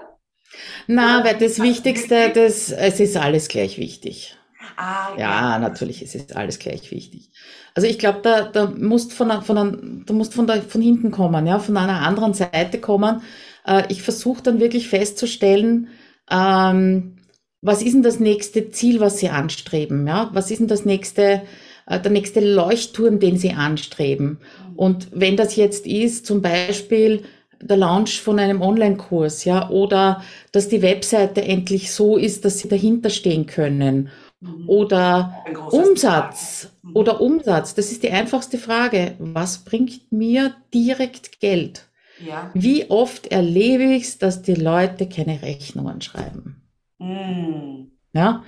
Na, weil das Wichtigste, das, es ist alles gleich wichtig. Ah, ja, ja, natürlich, es ist alles gleich wichtig. Also ich glaube, da, da musst von, von, du musst von, der, von hinten kommen, ja, von einer anderen Seite kommen. Äh, ich versuche dann wirklich festzustellen, ähm, was ist denn das nächste Ziel, was sie anstreben, ja? Was ist denn das nächste, äh, der nächste Leuchtturm, den sie anstreben? Und wenn das jetzt ist, zum Beispiel, der Launch von einem Online-Kurs, ja, oder dass die Webseite endlich so ist, dass sie dahinter stehen können. Mhm. Oder Umsatz. Mhm. Oder Umsatz. Das ist die einfachste Frage. Was bringt mir direkt Geld? Ja. Wie oft erlebe ich es, dass die Leute keine Rechnungen schreiben? Mhm. Ja.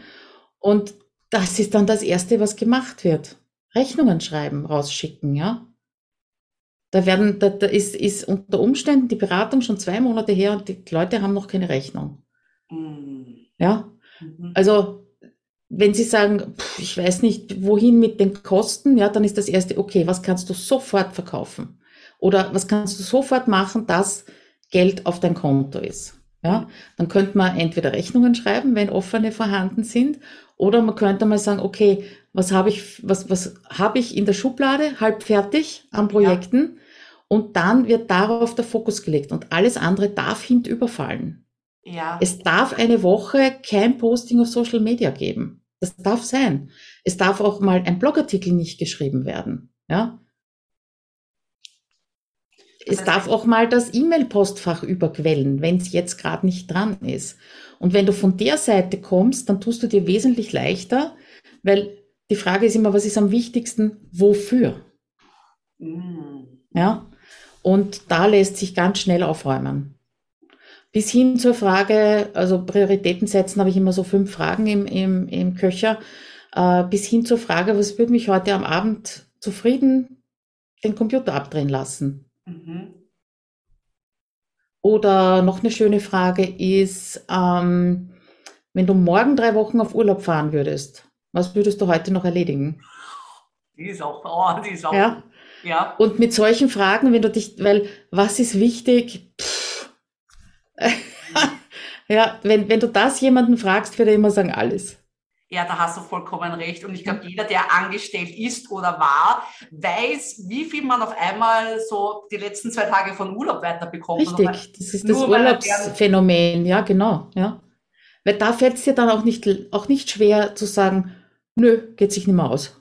Und das ist dann das Erste, was gemacht wird. Rechnungen schreiben, rausschicken, ja. Da werden, da, da ist, ist unter Umständen die Beratung schon zwei Monate her und die Leute haben noch keine Rechnung. Mhm. Ja, mhm. also wenn Sie sagen, pff, ich weiß nicht, wohin mit den Kosten, ja, dann ist das erste, okay, was kannst du sofort verkaufen? Oder was kannst du sofort machen, dass Geld auf dein Konto ist? Ja, dann könnte man entweder Rechnungen schreiben, wenn offene vorhanden sind, oder man könnte mal sagen, okay, was habe ich, was, was habe ich in der Schublade, halb fertig an Projekten? Ja. Und dann wird darauf der Fokus gelegt und alles andere darf hinüberfallen. Ja. Es darf eine Woche kein Posting auf Social Media geben. Das darf sein. Es darf auch mal ein Blogartikel nicht geschrieben werden. Ja. Es darf auch mal das E-Mail-Postfach überquellen, wenn es jetzt gerade nicht dran ist. Und wenn du von der Seite kommst, dann tust du dir wesentlich leichter, weil die Frage ist immer, was ist am wichtigsten, wofür? Mm. Ja, und da lässt sich ganz schnell aufräumen. Bis hin zur Frage, also Prioritäten setzen, habe ich immer so fünf Fragen im, im, im Köcher. Äh, bis hin zur Frage, was würde mich heute am Abend zufrieden den Computer abdrehen lassen? Mhm. Oder noch eine schöne Frage ist, ähm, wenn du morgen drei Wochen auf Urlaub fahren würdest, was würdest du heute noch erledigen? Die ist auch, oh, die ist auch. Ja. ja. Und mit solchen Fragen, wenn du dich, weil was ist wichtig? Pff. (laughs) ja, wenn, wenn du das jemanden fragst, wird er immer sagen, alles. Ja, da hast du vollkommen recht. Und ich glaube, jeder, der angestellt ist oder war, weiß, wie viel man auf einmal so die letzten zwei Tage von Urlaub weiterbekommt. Richtig, das ist das Urlaubsphänomen, ja, genau. Ja. Weil da fällt es dir dann auch nicht, auch nicht schwer zu sagen, nö, geht sich nicht mehr aus.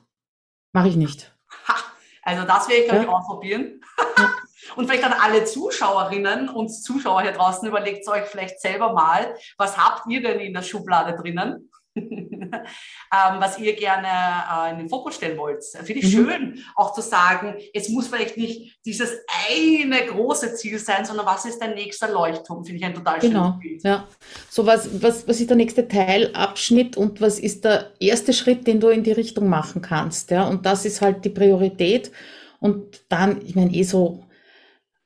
Mache ich nicht. Ha, (laughs) also das werde ich, glaube ja. ich, ausprobieren. (laughs) Und vielleicht an alle Zuschauerinnen und Zuschauer hier draußen, überlegt euch vielleicht selber mal, was habt ihr denn in der Schublade drinnen? (laughs) ähm, was ihr gerne äh, in den Fokus stellen wollt. Finde ich mhm. schön, auch zu sagen, es muss vielleicht nicht dieses eine große Ziel sein, sondern was ist dein nächster Leuchtturm? Finde ich ein total genau. schönes Bild. Ja. So was, was, was ist der nächste Teilabschnitt und was ist der erste Schritt, den du in die Richtung machen kannst? Ja? Und das ist halt die Priorität. Und dann, ich meine, eh so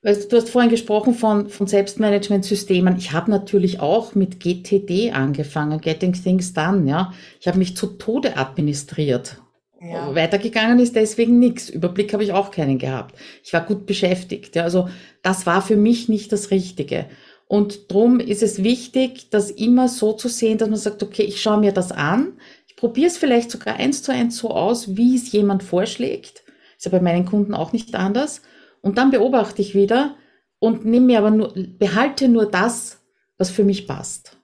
Du hast vorhin gesprochen von, von Selbstmanagementsystemen. Ich habe natürlich auch mit GTD angefangen, Getting Things Done. Ja, ich habe mich zu Tode administriert. Ja. Weitergegangen ist deswegen nichts. Überblick habe ich auch keinen gehabt. Ich war gut beschäftigt. Ja, also das war für mich nicht das Richtige. Und drum ist es wichtig, das immer so zu sehen, dass man sagt, okay, ich schaue mir das an. Ich probiere es vielleicht sogar eins zu eins so aus, wie es jemand vorschlägt. Ist ja bei meinen Kunden auch nicht anders und dann beobachte ich wieder und nehme mir aber nur, behalte nur das, was für mich passt.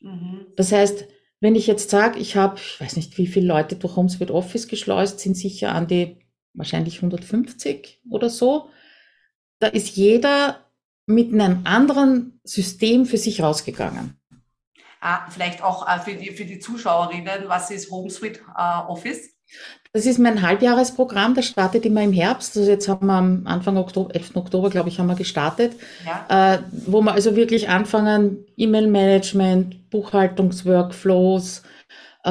Mhm. Das heißt, wenn ich jetzt sage, ich habe, ich weiß nicht, wie viele Leute durch HomeSuite Office geschleust, sind sicher an die wahrscheinlich 150 oder so. Da ist jeder mit einem anderen System für sich rausgegangen. Ah, vielleicht auch äh, für, die, für die Zuschauerinnen, was ist HomeSuite äh, Office? Das ist mein Halbjahresprogramm, das startet immer im Herbst. Also jetzt haben wir am Anfang Oktober, 11. Oktober, glaube ich, haben wir gestartet, ja. äh, wo wir also wirklich anfangen, E-Mail-Management, Buchhaltungsworkflows, äh,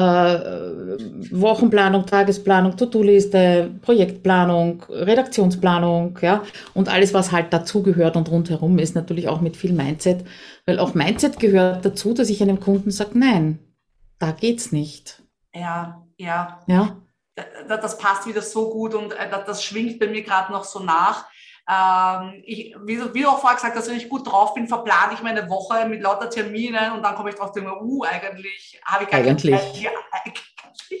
Wochenplanung, Tagesplanung, To-Do-Liste, Projektplanung, Redaktionsplanung, ja, und alles, was halt dazugehört und rundherum ist, natürlich auch mit viel Mindset, weil auch Mindset gehört dazu, dass ich einem Kunden sage, nein, da geht's nicht. Ja, ja. Ja das passt wieder so gut und äh, das schwingt bei mir gerade noch so nach. Ähm, ich, wie, du auch vorher gesagt hast, wenn ich gut drauf bin, verplane ich meine Woche mit lauter Terminen und dann komme ich drauf, denke, uh, eigentlich habe ich gar eigentlich. keine Zeit,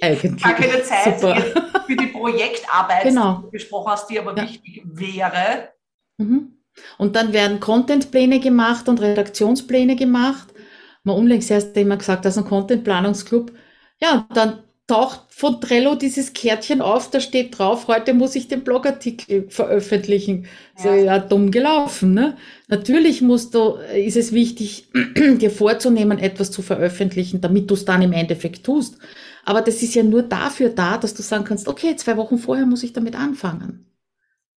(laughs) Eigentlich. gar keine Zeit für die Projektarbeit, genau. die du gesprochen hast, die aber ja. wichtig wäre. Mhm. Und dann werden Contentpläne gemacht und Redaktionspläne gemacht. Mal unlängst erst immer gesagt, dass ein Contentplanungsclub, ja, dann taucht von Trello dieses Kärtchen auf, da steht drauf, heute muss ich den Blogartikel veröffentlichen. Ja. So ja dumm gelaufen. Ne? Natürlich musst du, ist es wichtig, (clears throat) dir vorzunehmen, etwas zu veröffentlichen, damit du es dann im Endeffekt tust. Aber das ist ja nur dafür da, dass du sagen kannst, okay, zwei Wochen vorher muss ich damit anfangen.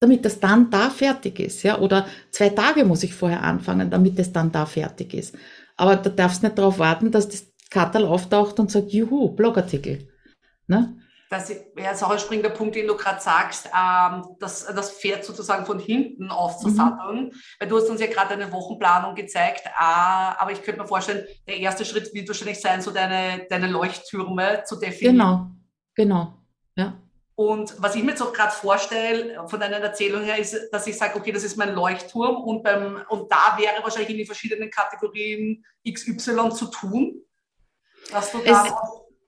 Damit das dann da fertig ist, ja. Oder zwei Tage muss ich vorher anfangen, damit es dann da fertig ist. Aber du darfst nicht darauf warten, dass das Katal auftaucht und sagt, juhu, Blogartikel. Ne? Das ja, ist auch ein springender Punkt, den du gerade sagst, ähm, das, das Pferd sozusagen von hinten aufzusatteln. Mhm. Weil du hast uns ja gerade eine Wochenplanung gezeigt, äh, aber ich könnte mir vorstellen, der erste Schritt wird wahrscheinlich sein, so deine, deine Leuchttürme zu definieren. Genau, genau, ja. Und was ich mir jetzt auch gerade vorstelle, von deiner Erzählung her, ist, dass ich sage, okay, das ist mein Leuchtturm und, beim, und da wäre wahrscheinlich in den verschiedenen Kategorien XY zu tun. Dass du da es,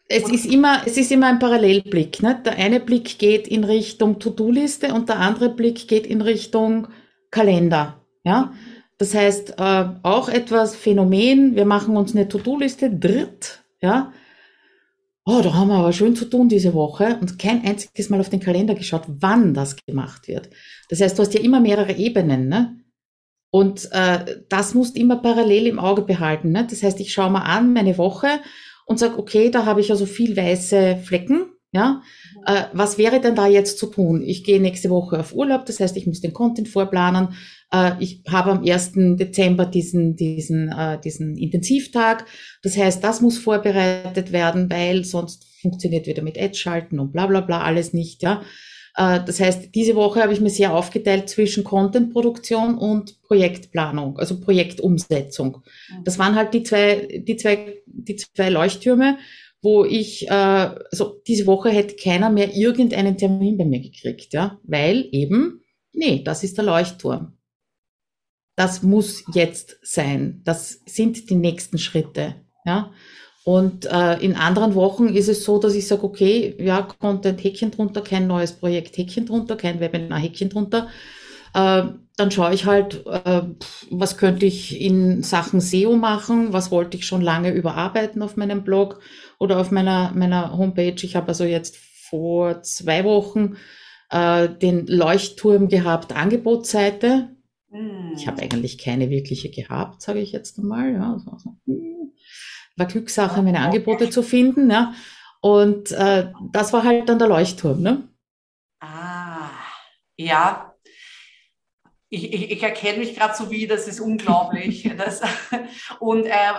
es ist immer, es ist immer ein Parallelblick. Ne? Der eine Blick geht in Richtung To-Do-Liste und der andere Blick geht in Richtung Kalender. Ja? Das heißt, äh, auch etwas Phänomen, wir machen uns eine To-Do-Liste dritt, ja, oh, da haben wir aber schön zu tun diese Woche und kein einziges Mal auf den Kalender geschaut, wann das gemacht wird. Das heißt, du hast ja immer mehrere Ebenen, ne? Und äh, das musst du immer parallel im Auge behalten. Ne? Das heißt, ich schaue mal an meine Woche und sage, okay, da habe ich also viel weiße Flecken. Ja, äh, was wäre denn da jetzt zu tun? Ich gehe nächste Woche auf Urlaub, das heißt, ich muss den Content vorplanen. Äh, ich habe am 1. Dezember diesen, diesen, äh, diesen Intensivtag. Das heißt, das muss vorbereitet werden, weil sonst funktioniert wieder mit Ad-Schalten und bla bla bla alles nicht. Ja. Äh, das heißt, diese Woche habe ich mir sehr aufgeteilt zwischen Contentproduktion und Projektplanung, also Projektumsetzung. Mhm. Das waren halt die zwei, die zwei, die zwei Leuchttürme, wo ich, äh, also diese Woche hätte keiner mehr irgendeinen Termin bei mir gekriegt, ja, weil eben, nee, das ist der Leuchtturm. Das muss jetzt sein. Das sind die nächsten Schritte, ja. Und äh, in anderen Wochen ist es so, dass ich sage, okay, ja, Content Häkchen drunter, kein neues Projekt Häkchen drunter, kein Webinar Häkchen drunter. Äh, dann schaue ich halt, äh, was könnte ich in Sachen SEO machen, was wollte ich schon lange überarbeiten auf meinem Blog oder auf meiner, meiner Homepage. Ich habe also jetzt vor zwei Wochen äh, den Leuchtturm gehabt, Angebotsseite. Mm. Ich habe eigentlich keine wirkliche gehabt, sage ich jetzt einmal. Ja, also, also, war Glückssache, meine Angebote zu finden. Ja. Und äh, das war halt dann der Leuchtturm. Ne? Ah, ja. Ich, ich, ich erkenne mich gerade so wie, das ist unglaublich. (laughs) das, und äh,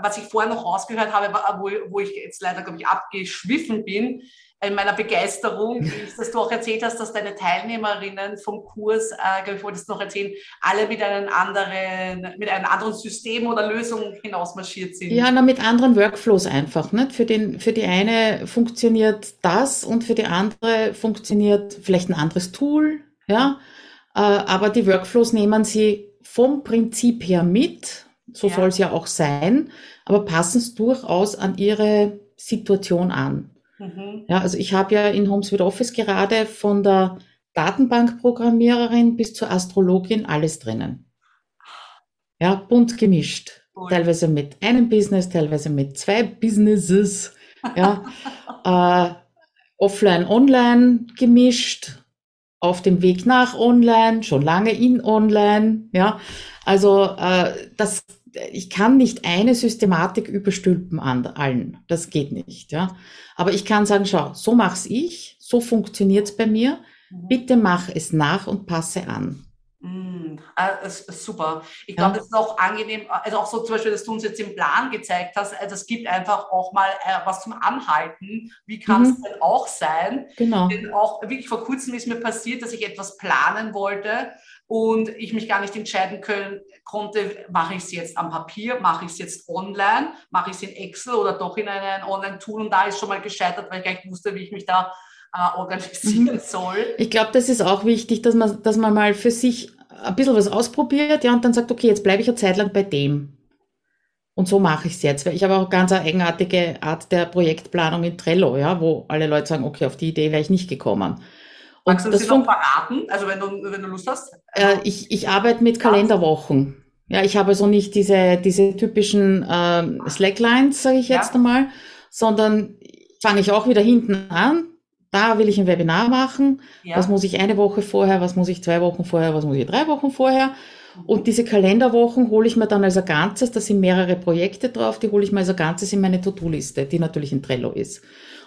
was ich vorher noch rausgehört habe, wo, wo ich jetzt leider, glaube ich, abgeschwiffen bin, in meiner Begeisterung, ist, dass du auch erzählt hast, dass deine Teilnehmerinnen vom Kurs, äh, glaube ich, wolltest du noch erzählen, alle mit einem anderen, mit einem anderen System oder Lösung hinausmarschiert sind. Ja, na, mit anderen Workflows einfach. Nicht? Für, den, für die eine funktioniert das und für die andere funktioniert vielleicht ein anderes Tool. Ja? Äh, aber die Workflows nehmen sie vom Prinzip her mit. So ja. soll es ja auch sein, aber passen es durchaus an ihre Situation an. Mhm. Ja, also ich habe ja in Homes with Office gerade von der Datenbankprogrammiererin bis zur Astrologin alles drinnen. Ja, bunt gemischt. Cool. Teilweise mit einem Business, teilweise mit zwei Businesses. Ja, (laughs) äh, offline, online gemischt, auf dem Weg nach online, schon lange in online. Ja, also äh, das ich kann nicht eine Systematik überstülpen an allen. Das geht nicht, ja. Aber ich kann sagen, schau, so mach's ich, so funktioniert's bei mir. Mhm. Bitte mach es nach und passe an. Mm, super. Ich glaube, ja. das ist auch angenehm, also auch so zum Beispiel, dass du uns jetzt im Plan gezeigt hast, also es gibt einfach auch mal äh, was zum Anhalten. Wie kann es mhm. denn auch sein? Genau. Denn auch wirklich vor kurzem ist mir passiert, dass ich etwas planen wollte und ich mich gar nicht entscheiden können, konnte, mache ich es jetzt am Papier, mache ich es jetzt online, mache ich es in Excel oder doch in einem Online-Tool und da ist schon mal gescheitert, weil ich gar nicht wusste, wie ich mich da äh, organisieren mhm. soll. Ich glaube, das ist auch wichtig, dass man, dass man mal für sich ein bisschen was ausprobiert, ja, und dann sagt, okay, jetzt bleibe ich eine Zeit lang bei dem. Und so mache ich es jetzt. Weil ich habe auch ganz eine eigenartige Art der Projektplanung in Trello, ja, wo alle Leute sagen, okay, auf die Idee wäre ich nicht gekommen. Und Magst du das noch verraten? Also wenn du, wenn du Lust hast? Äh, ich, ich arbeite mit Kalenderwochen. Ja, ich habe so nicht diese, diese typischen äh, Slacklines, sage ich jetzt ja. einmal, sondern fange ich auch wieder hinten an. Da will ich ein Webinar machen. Ja. Was muss ich eine Woche vorher, was muss ich zwei Wochen vorher, was muss ich drei Wochen vorher? Und diese Kalenderwochen hole ich mir dann als ein Ganzes, da sind mehrere Projekte drauf, die hole ich mir als ein Ganzes in meine To-Do-Liste, die natürlich in Trello ist.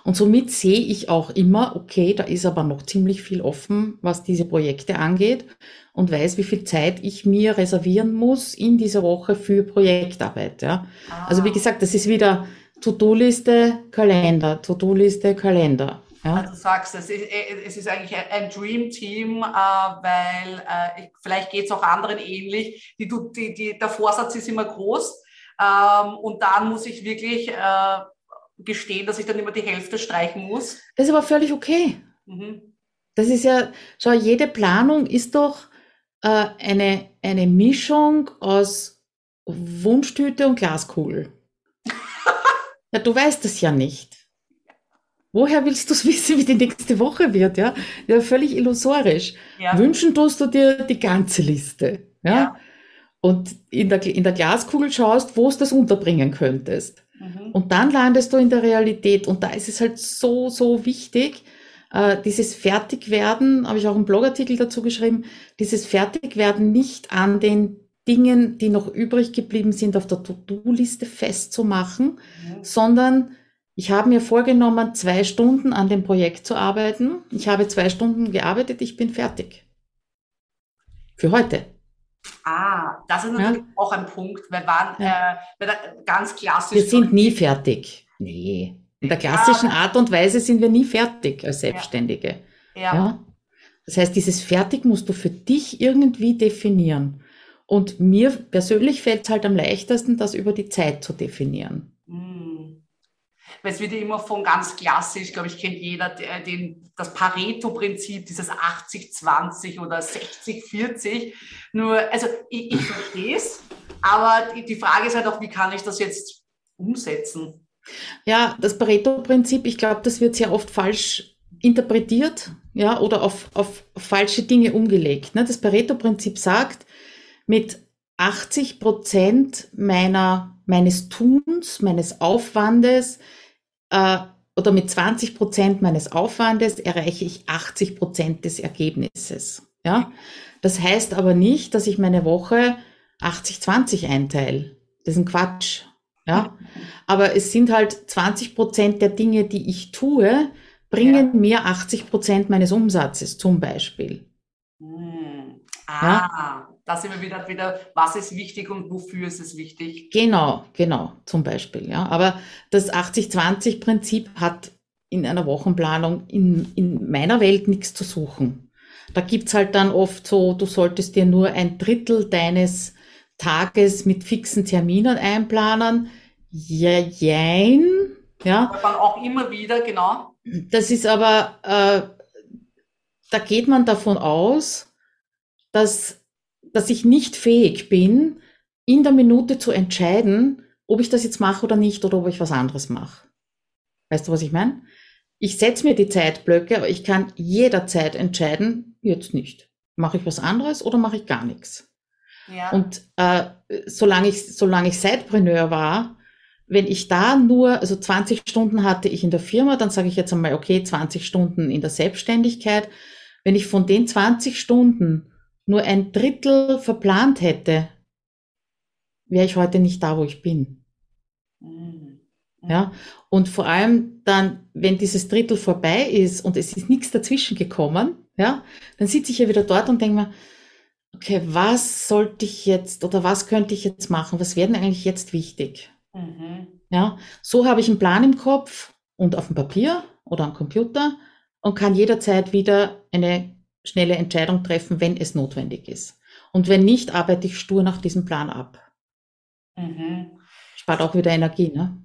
Und somit sehe ich auch immer, okay, da ist aber noch ziemlich viel offen, was diese Projekte angeht und weiß, wie viel Zeit ich mir reservieren muss in dieser Woche für Projektarbeit. Ja. Ah. Also wie gesagt, das ist wieder To-Do-Liste, Kalender, To-Do-Liste, Kalender. Ja. Also du sagst, es ist, es ist eigentlich ein Dream Team, äh, weil äh, vielleicht geht es auch anderen ähnlich. Die, die, die, der Vorsatz ist immer groß ähm, und dann muss ich wirklich äh, gestehen, dass ich dann immer die Hälfte streichen muss. Das ist aber völlig okay. Mhm. Das ist ja, schau, jede Planung ist doch äh, eine, eine Mischung aus Wunschtüte und Glaskugel. (laughs) ja, du weißt das ja nicht. Woher willst du es wissen, wie die nächste Woche wird? Ja, ja völlig illusorisch. Ja. Wünschen tust du dir die ganze Liste. Ja. ja. Und in der, in der Glaskugel schaust, wo es das unterbringen könntest. Mhm. Und dann landest du in der Realität. Und da ist es halt so, so wichtig, äh, dieses Fertigwerden, habe ich auch einen Blogartikel dazu geschrieben, dieses Fertigwerden nicht an den Dingen, die noch übrig geblieben sind, auf der To-Do-Liste festzumachen, mhm. sondern ich habe mir vorgenommen, zwei Stunden an dem Projekt zu arbeiten. Ich habe zwei Stunden gearbeitet, ich bin fertig. Für heute. Ah, das ist natürlich ja. auch ein Punkt, weil waren ja. äh, ganz klassisch. Wir sind nie fertig. Nee. In der klassischen ja. Art und Weise sind wir nie fertig als Selbstständige. Ja. Das heißt, dieses Fertig musst du für dich irgendwie definieren. Und mir persönlich fällt es halt am leichtesten, das über die Zeit zu definieren. Weil es wird ja immer von ganz klassisch, glaube ich, kennt jeder den, das Pareto-Prinzip, dieses 80-20 oder 60-40. Nur, also ich, ich verstehe es, aber die, die Frage ist halt auch, wie kann ich das jetzt umsetzen? Ja, das Pareto-Prinzip, ich glaube, das wird sehr oft falsch interpretiert, ja, oder auf, auf falsche Dinge umgelegt. Ne? Das Pareto-Prinzip sagt, mit 80 Prozent meiner, meines Tuns, meines Aufwandes äh, oder mit 20 Prozent meines Aufwandes erreiche ich 80 Prozent des Ergebnisses. Ja, das heißt aber nicht, dass ich meine Woche 80-20 einteile. Das ist ein Quatsch. Ja, aber es sind halt 20 Prozent der Dinge, die ich tue, bringen ja. mir 80 Prozent meines Umsatzes zum Beispiel. Hm. Ah, ja? Da sind wir wieder, wieder, was ist wichtig und wofür ist es wichtig? Genau, genau, zum Beispiel. Ja. Aber das 80-20-Prinzip hat in einer Wochenplanung in, in meiner Welt nichts zu suchen. Da gibt's halt dann oft so, du solltest dir nur ein Drittel deines Tages mit fixen Terminen einplanen. Ja, jein. Ja. Dann auch immer wieder, genau. Das ist aber, äh, da geht man davon aus, dass, dass ich nicht fähig bin, in der Minute zu entscheiden, ob ich das jetzt mache oder nicht oder ob ich was anderes mache. Weißt du, was ich meine? Ich setze mir die Zeitblöcke, aber ich kann jederzeit entscheiden, jetzt nicht. Mache ich was anderes oder mache ich gar nichts? Ja. Und äh, solange ich, solange ich Sidepreneur war, wenn ich da nur, also 20 Stunden hatte ich in der Firma, dann sage ich jetzt einmal, okay, 20 Stunden in der Selbstständigkeit. Wenn ich von den 20 Stunden nur ein Drittel verplant hätte, wäre ich heute nicht da, wo ich bin. Mhm. Ja, und vor allem dann, wenn dieses Drittel vorbei ist und es ist nichts dazwischen gekommen, ja, dann sitze ich ja wieder dort und denke mir, okay, was sollte ich jetzt oder was könnte ich jetzt machen? Was wäre denn eigentlich jetzt wichtig? Mhm. Ja, so habe ich einen Plan im Kopf und auf dem Papier oder am Computer und kann jederzeit wieder eine schnelle Entscheidung treffen, wenn es notwendig ist. Und wenn nicht, arbeite ich stur nach diesem Plan ab. Mhm. Spart auch wieder Energie, ne?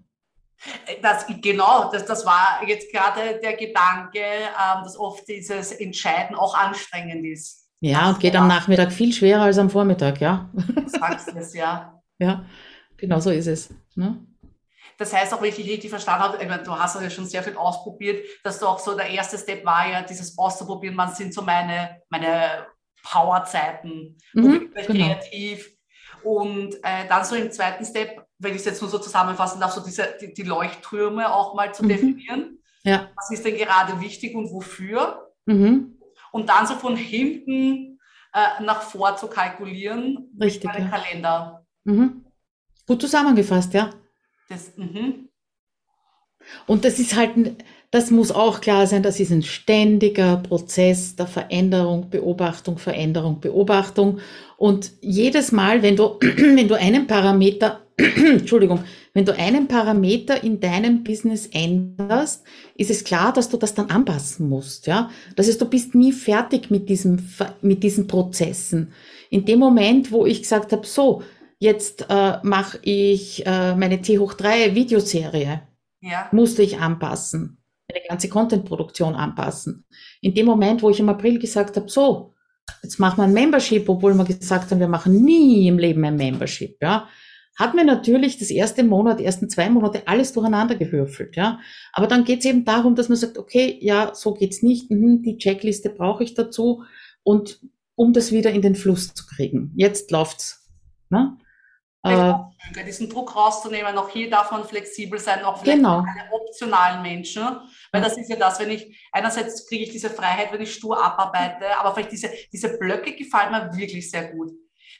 Das, genau, das, das war jetzt gerade der Gedanke, ähm, dass oft dieses Entscheiden auch anstrengend ist. Ja, und geht am Nachmittag viel schwerer als am Vormittag, ja. Sagst du es, ja. (laughs) Ja, genau so ist es. Ne? Das heißt auch, wenn ich dich richtig verstanden habe, meine, du hast ja schon sehr viel ausprobiert, dass du auch so der erste Step war ja, dieses auszuprobieren, was sind so meine, meine Powerzeiten, mhm, genau. kreativ. Und äh, dann so im zweiten Step, wenn ich es jetzt nur so zusammenfassen darf, so diese, die, die Leuchttürme auch mal zu mhm. definieren. Ja. Was ist denn gerade wichtig und wofür? Mhm. Und dann so von hinten äh, nach vor zu kalkulieren Richtig, mit meinem ja. Kalender. Mhm. Gut zusammengefasst, ja. Das, mhm. Und das ist halt, das muss auch klar sein, das ist ein ständiger Prozess der Veränderung, Beobachtung, Veränderung, Beobachtung. Und jedes Mal, wenn du, (clears throat) wenn du einen Parameter, (clears throat) Entschuldigung, wenn du einen Parameter in deinem Business änderst, ist es klar, dass du das dann anpassen musst, ja. Das heißt, du bist nie fertig mit diesem, mit diesen Prozessen. In dem Moment, wo ich gesagt habe, so, jetzt äh, mache ich äh, meine T hoch 3 Videoserie. Ja. Musste ich anpassen. Meine ganze Content-Produktion anpassen. In dem Moment, wo ich im April gesagt habe, so, jetzt machen wir ein Membership, obwohl wir gesagt haben, wir machen nie im Leben ein Membership, ja, hat mir natürlich das erste Monat, ersten zwei Monate alles durcheinander gewürfelt, ja. Aber dann geht es eben darum, dass man sagt, okay, ja, so geht's nicht, mhm, die Checkliste brauche ich dazu und um das wieder in den Fluss zu kriegen. Jetzt läuft's. Ne? Äh, diesen Druck rauszunehmen, auch hier darf man flexibel sein, auch vielleicht genau. alle optionalen Menschen. Weil das ist ja das, wenn ich, einerseits kriege ich diese Freiheit, wenn ich stur abarbeite, aber vielleicht diese, diese Blöcke gefallen mir wirklich sehr gut.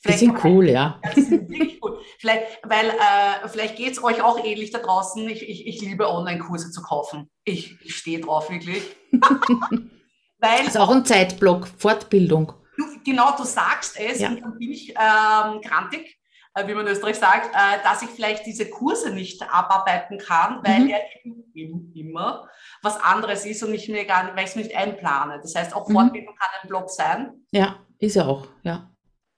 Vielleicht die sind cool, ja. ja. Die sind wirklich cool. Vielleicht, weil äh, vielleicht geht es euch auch ähnlich da draußen. Ich, ich, ich liebe Online-Kurse zu kaufen. Ich, ich stehe drauf, wirklich. (laughs) weil, das ist auch ein Zeitblock, Fortbildung. Du, genau, du sagst es ja. und dann bin ich ähm, grantig wie man in Österreich sagt, äh, dass ich vielleicht diese Kurse nicht abarbeiten kann, weil mhm. er eben immer was anderes ist und ich mir gar nicht, weil ich es nicht einplane. Das heißt, auch mhm. Fortbildung kann ein Blog sein. Ja, ist er auch, ja.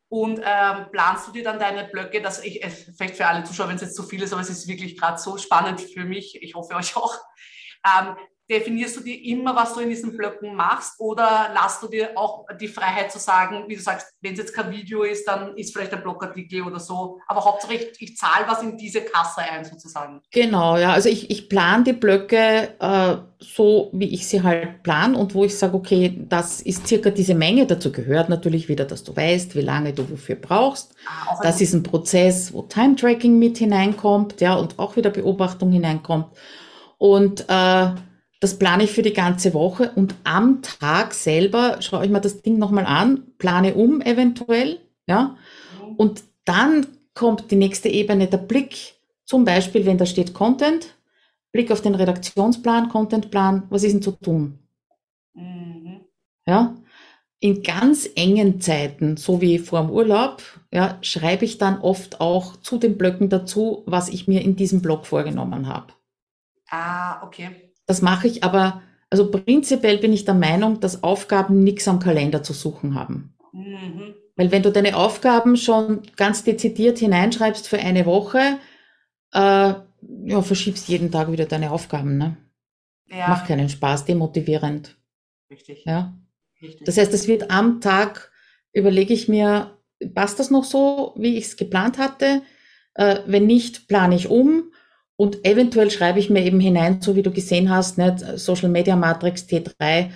Und ähm, planst du dir dann deine Blöcke, dass ich, vielleicht für alle Zuschauer, wenn es jetzt zu viel ist, aber es ist wirklich gerade so spannend für mich, ich hoffe euch auch, ähm, definierst du dir immer, was du in diesen Blöcken machst oder lässt du dir auch die Freiheit zu sagen, wie du sagst, wenn es jetzt kein Video ist, dann ist vielleicht ein Blogartikel oder so, aber hauptsächlich ich, ich zahle was in diese Kasse ein sozusagen. Genau, ja, also ich, ich plane die Blöcke äh, so, wie ich sie halt plan und wo ich sage, okay, das ist circa diese Menge, dazu gehört natürlich wieder, dass du weißt, wie lange du wofür brauchst. Ah, das ist ein Prozess, wo Time-Tracking mit hineinkommt, ja, und auch wieder Beobachtung hineinkommt. Und äh, das plane ich für die ganze Woche und am Tag selber schaue ich mir das Ding nochmal an, plane um eventuell, ja. Und dann kommt die nächste Ebene, der Blick, zum Beispiel, wenn da steht Content, Blick auf den Redaktionsplan, Contentplan, was ist denn zu tun? Mhm. Ja. In ganz engen Zeiten, so wie vor dem Urlaub, ja, schreibe ich dann oft auch zu den Blöcken dazu, was ich mir in diesem Blog vorgenommen habe. Ah, okay. Das mache ich aber, also prinzipiell bin ich der Meinung, dass Aufgaben nichts am Kalender zu suchen haben. Mhm. Weil wenn du deine Aufgaben schon ganz dezidiert hineinschreibst für eine Woche, äh, ja, verschiebst jeden Tag wieder deine Aufgaben. Ne? Ja. Macht keinen Spaß, demotivierend. Richtig. Ja. Richtig. Das heißt, es wird am Tag, überlege ich mir, passt das noch so, wie ich es geplant hatte? Äh, wenn nicht, plane ich um und eventuell schreibe ich mir eben hinein, so wie du gesehen hast, nicht? Social Media Matrix T3,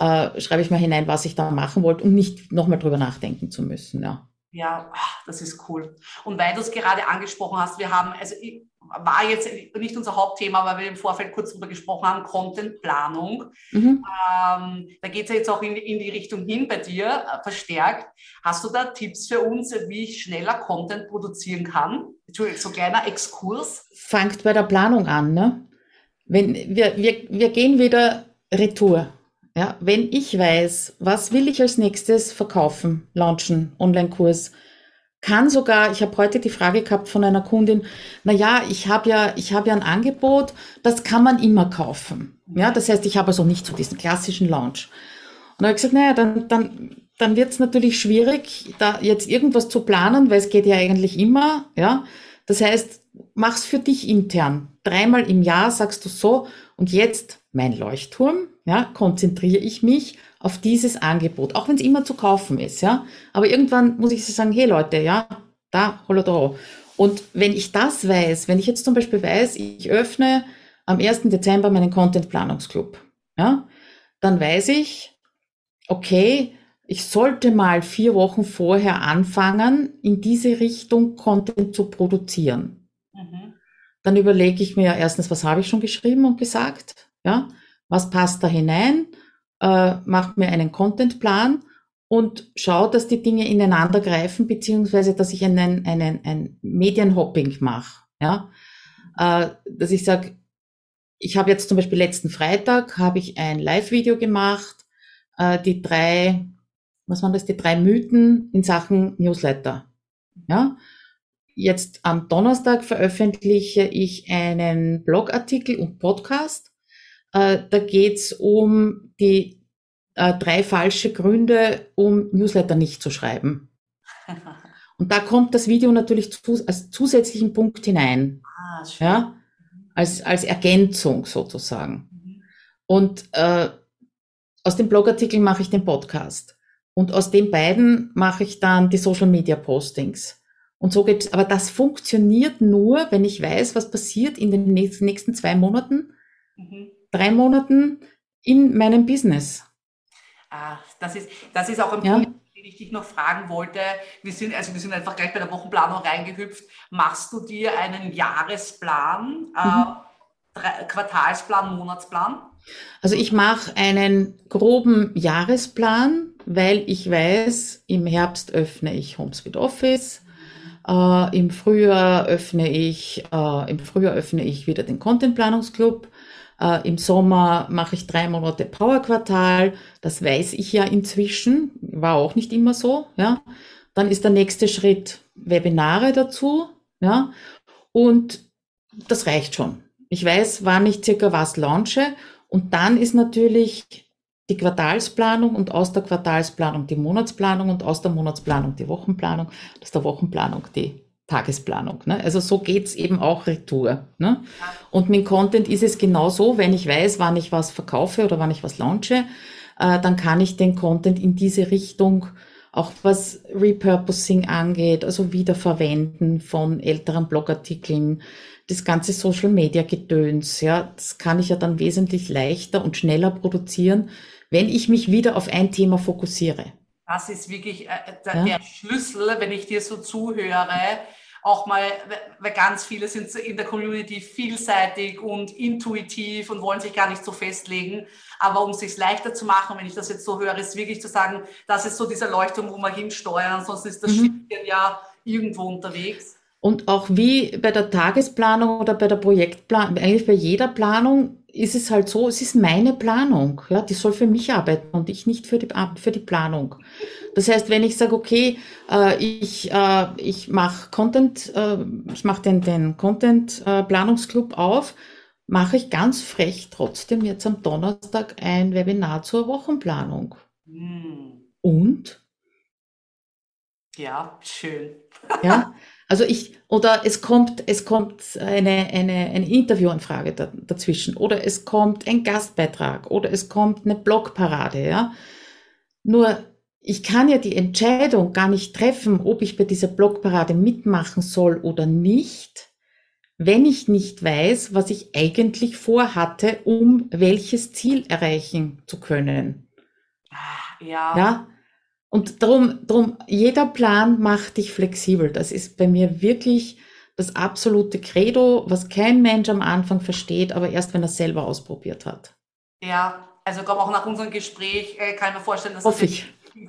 äh, schreibe ich mir hinein, was ich da machen wollte, um nicht nochmal drüber nachdenken zu müssen. Ja. Ja, das ist cool. Und weil du es gerade angesprochen hast, wir haben, also ich, war jetzt nicht unser Hauptthema, weil wir im Vorfeld kurz darüber gesprochen haben, Contentplanung. Mhm. Ähm, da geht es ja jetzt auch in, in, die Richtung hin bei dir, äh, verstärkt. Hast du da Tipps für uns, wie ich schneller Content produzieren kann? Entschuldigung, so kleiner Exkurs. Fangt bei der Planung an, ne? Wenn wir, wir, wir gehen wieder retour. Ja, wenn ich weiß, was will ich als nächstes verkaufen, launchen, Online-Kurs, kann sogar, ich habe heute die Frage gehabt von einer Kundin, na ja, ich habe ja, ich ja ein Angebot, das kann man immer kaufen. Ja, das heißt, ich habe also nicht so diesen klassischen Launch. Und da habe ich gesagt, naja, dann, dann, dann wird es natürlich schwierig, da jetzt irgendwas zu planen, weil es geht ja eigentlich immer, ja. Das heißt, mach's für dich intern. Dreimal im Jahr sagst du so, und jetzt mein Leuchtturm, ja, konzentriere ich mich auf dieses Angebot, auch wenn es immer zu kaufen ist, ja. Aber irgendwann muss ich sagen, hey Leute, ja, da, da. Und wenn ich das weiß, wenn ich jetzt zum Beispiel weiß, ich öffne am 1. Dezember meinen Content-Planungsclub, ja, dann weiß ich, okay, ich sollte mal vier Wochen vorher anfangen, in diese Richtung Content zu produzieren. Mhm. Dann überlege ich mir erstens, was habe ich schon geschrieben und gesagt, ja, was passt da hinein, äh, macht mir einen Contentplan und schaue, dass die Dinge ineinander greifen, beziehungsweise dass ich einen, einen, ein Medienhopping mache. Ja? Äh, dass ich sage, ich habe jetzt zum Beispiel letzten Freitag habe ich ein Live-Video gemacht, äh, die drei, was waren das, die drei Mythen in Sachen Newsletter. Ja? Jetzt am Donnerstag veröffentliche ich einen Blogartikel und Podcast. Äh, da geht's um die äh, drei falsche Gründe, um Newsletter nicht zu schreiben. (laughs) Und da kommt das Video natürlich zu, als zusätzlichen Punkt hinein. Ah. Ja? Als, als Ergänzung sozusagen. Mhm. Und äh, aus dem Blogartikel mache ich den Podcast. Und aus den beiden mache ich dann die Social Media Postings. Und so geht's. Aber das funktioniert nur, wenn ich weiß, was passiert in den nächsten zwei Monaten, mhm. Drei Monaten in meinem Business. Ah, das ist, das ist auch ein ja. Punkt, den ich dich noch fragen wollte. Wir sind, also wir sind einfach gleich bei der Wochenplanung reingehüpft. Machst du dir einen Jahresplan, äh, mhm. äh, Quartalsplan, Monatsplan? Also ich mache einen groben Jahresplan, weil ich weiß, im Herbst öffne ich HomeSuite Office. Äh, Im Frühjahr öffne ich, äh, im Frühjahr öffne ich wieder den Content Planungsclub. Äh, Im Sommer mache ich drei Monate Powerquartal. Das weiß ich ja inzwischen. War auch nicht immer so, ja. Dann ist der nächste Schritt Webinare dazu, ja. Und das reicht schon. Ich weiß, wann ich circa was launche. Und dann ist natürlich die Quartalsplanung und aus der Quartalsplanung die Monatsplanung und aus der Monatsplanung die Wochenplanung, aus der Wochenplanung die Tagesplanung. Ne? Also so geht's eben auch retour. Ne? Und mit Content ist es genau so, wenn ich weiß, wann ich was verkaufe oder wann ich was launche, äh, dann kann ich den Content in diese Richtung, auch was Repurposing angeht, also Wiederverwenden von älteren Blogartikeln, das ganze Social Media Gedöns, ja, das kann ich ja dann wesentlich leichter und schneller produzieren, wenn ich mich wieder auf ein Thema fokussiere. Das ist wirklich äh, der, ja. der Schlüssel, wenn ich dir so zuhöre, auch mal, weil ganz viele sind in der Community vielseitig und intuitiv und wollen sich gar nicht so festlegen. Aber um es sich leichter zu machen, wenn ich das jetzt so höre, ist wirklich zu sagen, das ist so dieser Leuchtturm, wo wir hinsteuern, ansonsten ist das mhm. Schiffchen ja irgendwo unterwegs. Und auch wie bei der Tagesplanung oder bei der Projektplanung, eigentlich bei jeder Planung ist es halt so, es ist meine Planung. Ja, die soll für mich arbeiten und ich nicht für die, für die Planung. Das heißt, wenn ich sage, okay, äh, ich, äh, ich mache Content, äh, ich mache den, den Content-Planungsclub äh, auf, mache ich ganz frech trotzdem jetzt am Donnerstag ein Webinar zur Wochenplanung. Hm. Ja, schön. (laughs) ja, Also ich, oder es kommt, es kommt eine, eine, eine Interviewanfrage da, dazwischen, oder es kommt ein Gastbeitrag, oder es kommt eine Blogparade, ja. Nur, ich kann ja die Entscheidung gar nicht treffen, ob ich bei dieser Blogparade mitmachen soll oder nicht, wenn ich nicht weiß, was ich eigentlich vorhatte, um welches Ziel erreichen zu können. Ah, ja. Ja. Und darum, darum, jeder Plan macht dich flexibel. Das ist bei mir wirklich das absolute Credo, was kein Mensch am Anfang versteht, aber erst wenn er selber ausprobiert hat. Ja, also glaube auch nach unserem Gespräch äh, kann ich mir vorstellen, dass Hoffe ich.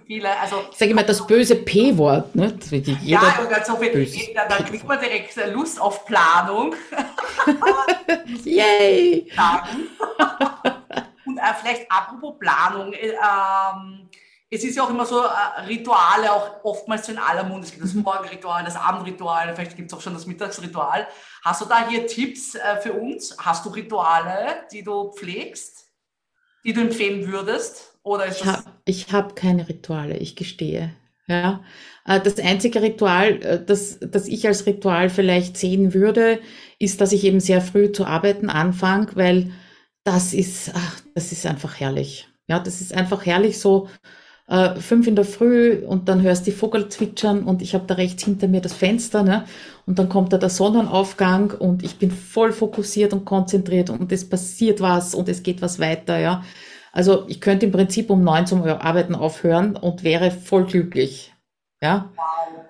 viele, also ich sage immer das böse P-Wort, ne? ja, und so viel, da, da kriegt man direkt Lust auf Planung. (laughs) Yay! (laughs) und äh, vielleicht apropos Planung, äh, ähm, es ist ja auch immer so äh, Rituale, auch oftmals in aller Munde. Es gibt das mhm. Morgenritual, das Abendritual, vielleicht gibt es auch schon das Mittagsritual. Hast du da hier Tipps äh, für uns? Hast du Rituale, die du pflegst, die du empfehlen würdest? Oder ist ich habe hab keine Rituale, ich gestehe. Ja, äh, das einzige Ritual, äh, das, das ich als Ritual vielleicht sehen würde, ist, dass ich eben sehr früh zu arbeiten anfange, weil das ist, ach, das ist einfach herrlich. Ja, das ist einfach herrlich so äh, fünf in der Früh und dann hörst du die Vogel zwitschern und ich habe da rechts hinter mir das Fenster, ne? Und dann kommt da der Sonnenaufgang und ich bin voll fokussiert und konzentriert und es passiert was und es geht was weiter, ja. Also ich könnte im Prinzip um neun zum Arbeiten aufhören und wäre voll glücklich. Ja. Wow.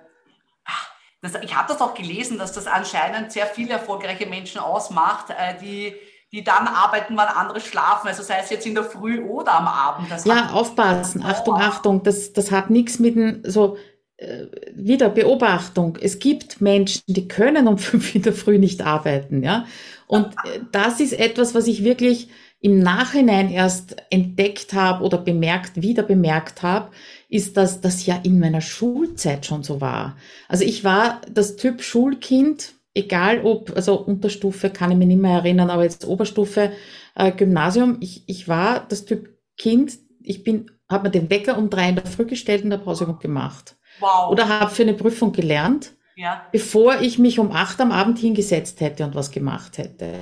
Das, ich habe das auch gelesen, dass das anscheinend sehr viele erfolgreiche Menschen ausmacht, äh, die die dann arbeiten, wann andere schlafen. Also sei es jetzt in der Früh oder am Abend. Das ja, aufpassen. Achtung, Achtung. Das, das hat nichts mit dem, so, äh, wieder Beobachtung. Es gibt Menschen, die können um (laughs) fünf in der Früh nicht arbeiten, ja. Und äh, das ist etwas, was ich wirklich im Nachhinein erst entdeckt habe oder bemerkt, wieder bemerkt habe, ist, dass das ja in meiner Schulzeit schon so war. Also ich war das Typ Schulkind, egal ob, also Unterstufe kann ich mich nicht mehr erinnern, aber jetzt Oberstufe, äh, Gymnasium, ich, ich war das Typ Kind, ich bin, habe mir den Wecker um drei in der Früh gestellt und der Pause gemacht. Wow. Oder habe für eine Prüfung gelernt, ja. bevor ich mich um acht am Abend hingesetzt hätte und was gemacht hätte.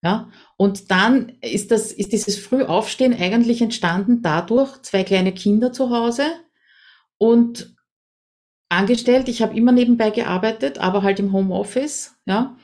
Ja, und dann ist das, ist dieses Frühaufstehen eigentlich entstanden dadurch, zwei kleine Kinder zu Hause und angestellt. Ich habe immer nebenbei gearbeitet, aber halt im Homeoffice, ja.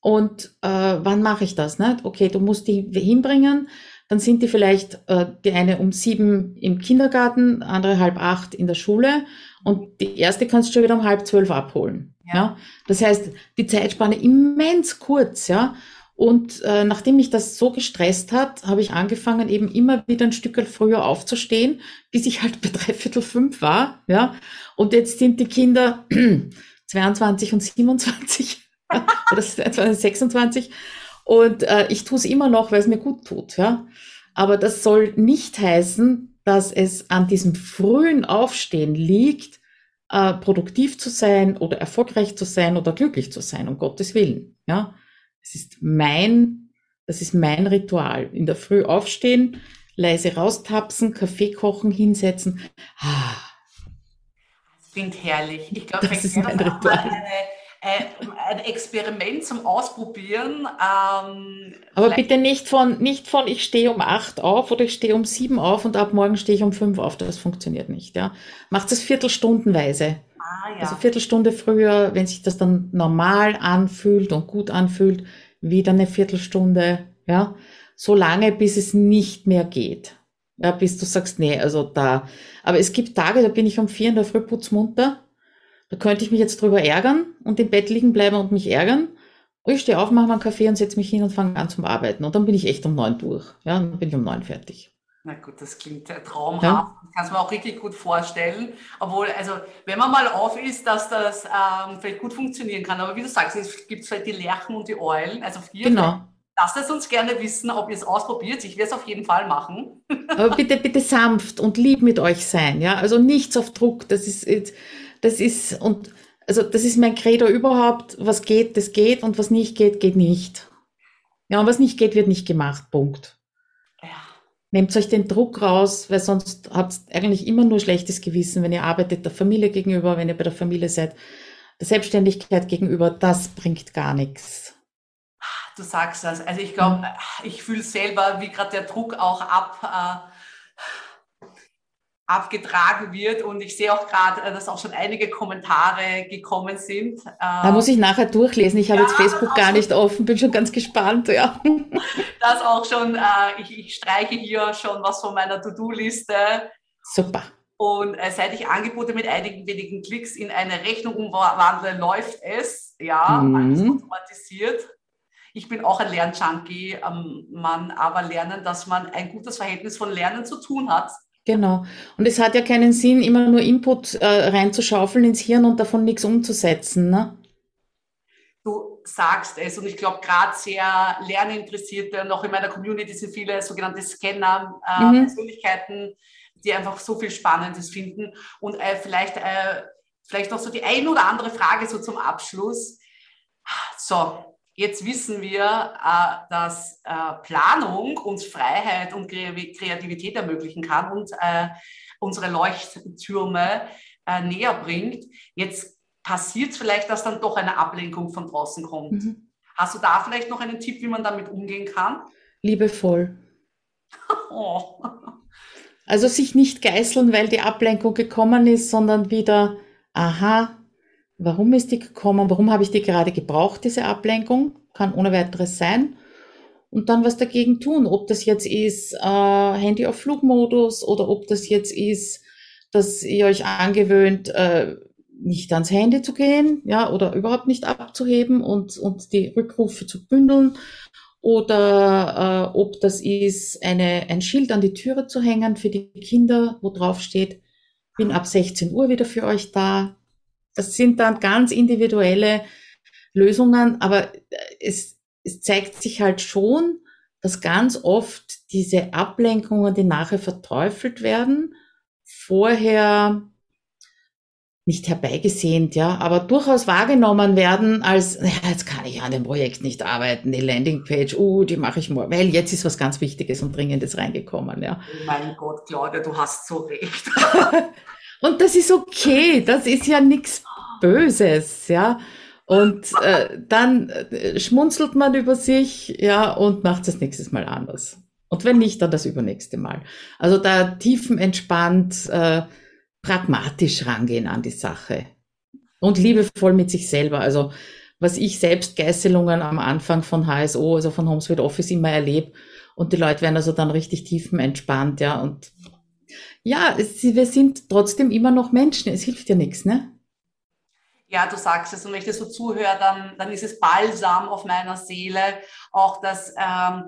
Und äh, wann mache ich das? Ne? Okay, du musst die hinbringen, dann sind die vielleicht äh, die eine um sieben im Kindergarten, andere halb acht in der Schule und die erste kannst du schon wieder um halb zwölf abholen. Ja. ja? Das heißt, die Zeitspanne immens kurz, ja. Und äh, nachdem mich das so gestresst hat, habe ich angefangen, eben immer wieder ein Stück früher aufzustehen, bis ich halt bei dreiviertel fünf war. Ja. Und jetzt sind die Kinder (clears throat) 22 und 27 (laughs) oder 26. Und äh, ich tue es immer noch, weil es mir gut tut. Ja. Aber das soll nicht heißen, dass es an diesem frühen Aufstehen liegt, äh, produktiv zu sein oder erfolgreich zu sein oder glücklich zu sein, um Gottes Willen. Ja. Es ist mein, das ist mein Ritual. In der Früh aufstehen, leise raustapsen, Kaffee kochen, hinsetzen. Ah. Das klingt herrlich. Ich glaube, das ist mein Ritual. Eine, äh, ein Experiment zum Ausprobieren. Ähm, Aber bitte nicht von, nicht von, ich stehe um acht auf oder ich stehe um sieben auf und ab morgen stehe ich um fünf auf. Das funktioniert nicht. Ja. Macht es viertelstundenweise. Ah, ja. Also Viertelstunde früher, wenn sich das dann normal anfühlt und gut anfühlt, wieder eine Viertelstunde, ja, so lange, bis es nicht mehr geht. Ja, bis du sagst, nee, also da. Aber es gibt Tage, da bin ich um vier in der Früh putzmunter. Da könnte ich mich jetzt drüber ärgern und im Bett liegen bleiben und mich ärgern. Ich stehe auf, mache mal einen Kaffee und setze mich hin und fange an zum Arbeiten. Und dann bin ich echt um neun durch. Ja, dann bin ich um neun fertig. Na gut, das klingt traumhaft. Ja. Kann es mir auch richtig gut vorstellen. Obwohl, also, wenn man mal auf ist, dass das ähm, vielleicht gut funktionieren kann. Aber wie du sagst, es gibt halt die Lerchen und die Eulen. Also, hier, genau. lasst es uns gerne wissen, ob ihr es ausprobiert. Ich werde es auf jeden Fall machen. (laughs) Aber bitte, bitte sanft und lieb mit euch sein. Ja, also nichts auf Druck. Das ist, das ist, und, also, das ist mein Credo überhaupt. Was geht, das geht. Und was nicht geht, geht nicht. Ja, und was nicht geht, wird nicht gemacht. Punkt. Nehmt euch den Druck raus, weil sonst habt ihr eigentlich immer nur schlechtes Gewissen, wenn ihr arbeitet der Familie gegenüber, wenn ihr bei der Familie seid, der Selbstständigkeit gegenüber, das bringt gar nichts. Du sagst das. Also ich glaube, ich fühle selber, wie gerade der Druck auch ab, äh, abgetragen wird. Und ich sehe auch gerade, äh, dass auch schon einige Kommentare gekommen sind. Da muss ich nachher durchlesen. Ich habe ja, jetzt Facebook gar nicht offen, bin schon ganz gespannt. Ja. (laughs) Das auch schon, äh, ich, ich streiche hier schon was von meiner To-Do-Liste. Super. Und äh, seit ich Angebote mit einigen wenigen Klicks in eine Rechnung umwandle, läuft es. Ja, mhm. alles automatisiert. Ich bin auch ein Lernjunkie, ähm, man aber lernen, dass man ein gutes Verhältnis von Lernen zu tun hat Genau. Und es hat ja keinen Sinn, immer nur Input äh, reinzuschaufeln ins Hirn und davon nichts umzusetzen. Ne? Du sagst es und ich glaube, gerade sehr Lerninteressierte, noch in meiner Community sind viele sogenannte Scanner, äh, mhm. Persönlichkeiten, die einfach so viel Spannendes finden. Und äh, vielleicht, äh, vielleicht noch so die ein oder andere Frage so zum Abschluss. So, Jetzt wissen wir, äh, dass äh, Planung uns Freiheit und Kreativität ermöglichen kann und äh, unsere Leuchttürme näher bringt. Jetzt passiert es vielleicht, dass dann doch eine Ablenkung von draußen kommt. Mhm. Hast du da vielleicht noch einen Tipp, wie man damit umgehen kann? Liebevoll. (laughs) oh. Also sich nicht geißeln, weil die Ablenkung gekommen ist, sondern wieder, aha, warum ist die gekommen? Warum habe ich die gerade gebraucht, diese Ablenkung? Kann ohne weiteres sein. Und dann was dagegen tun, ob das jetzt ist äh, Handy auf Flugmodus oder ob das jetzt ist, dass ihr euch angewöhnt, äh, nicht ans Handy zu gehen, ja, oder überhaupt nicht abzuheben und, und die Rückrufe zu bündeln oder äh, ob das ist, eine, ein Schild an die Türe zu hängen für die Kinder, wo drauf steht, bin ab 16 Uhr wieder für euch da. Das sind dann ganz individuelle Lösungen, aber es, es zeigt sich halt schon, dass ganz oft diese Ablenkungen, die nachher verteufelt werden, vorher nicht herbeigesehnt, ja, aber durchaus wahrgenommen werden als, ja, jetzt kann ich an dem Projekt nicht arbeiten, die Landingpage, uh, die mache ich morgen, weil jetzt ist was ganz Wichtiges und Dringendes reingekommen, ja. Mein Gott, Claudia, du hast so recht. (laughs) und das ist okay, das ist ja nichts Böses, ja. Und äh, dann äh, schmunzelt man über sich, ja, und macht es nächstes Mal anders. Und wenn nicht, dann das übernächste Mal. Also da tiefenentspannt, äh, pragmatisch rangehen an die Sache und liebevoll mit sich selber. Also was ich selbst Geißelungen am Anfang von HSO, also von Homesweet Office immer erlebe und die Leute werden also dann richtig tiefenentspannt, ja und ja, es, wir sind trotzdem immer noch Menschen. Es hilft ja nichts, ne? Ja, du sagst es und wenn ich das so zuhöre, dann, dann ist es Balsam auf meiner Seele. Auch das ähm,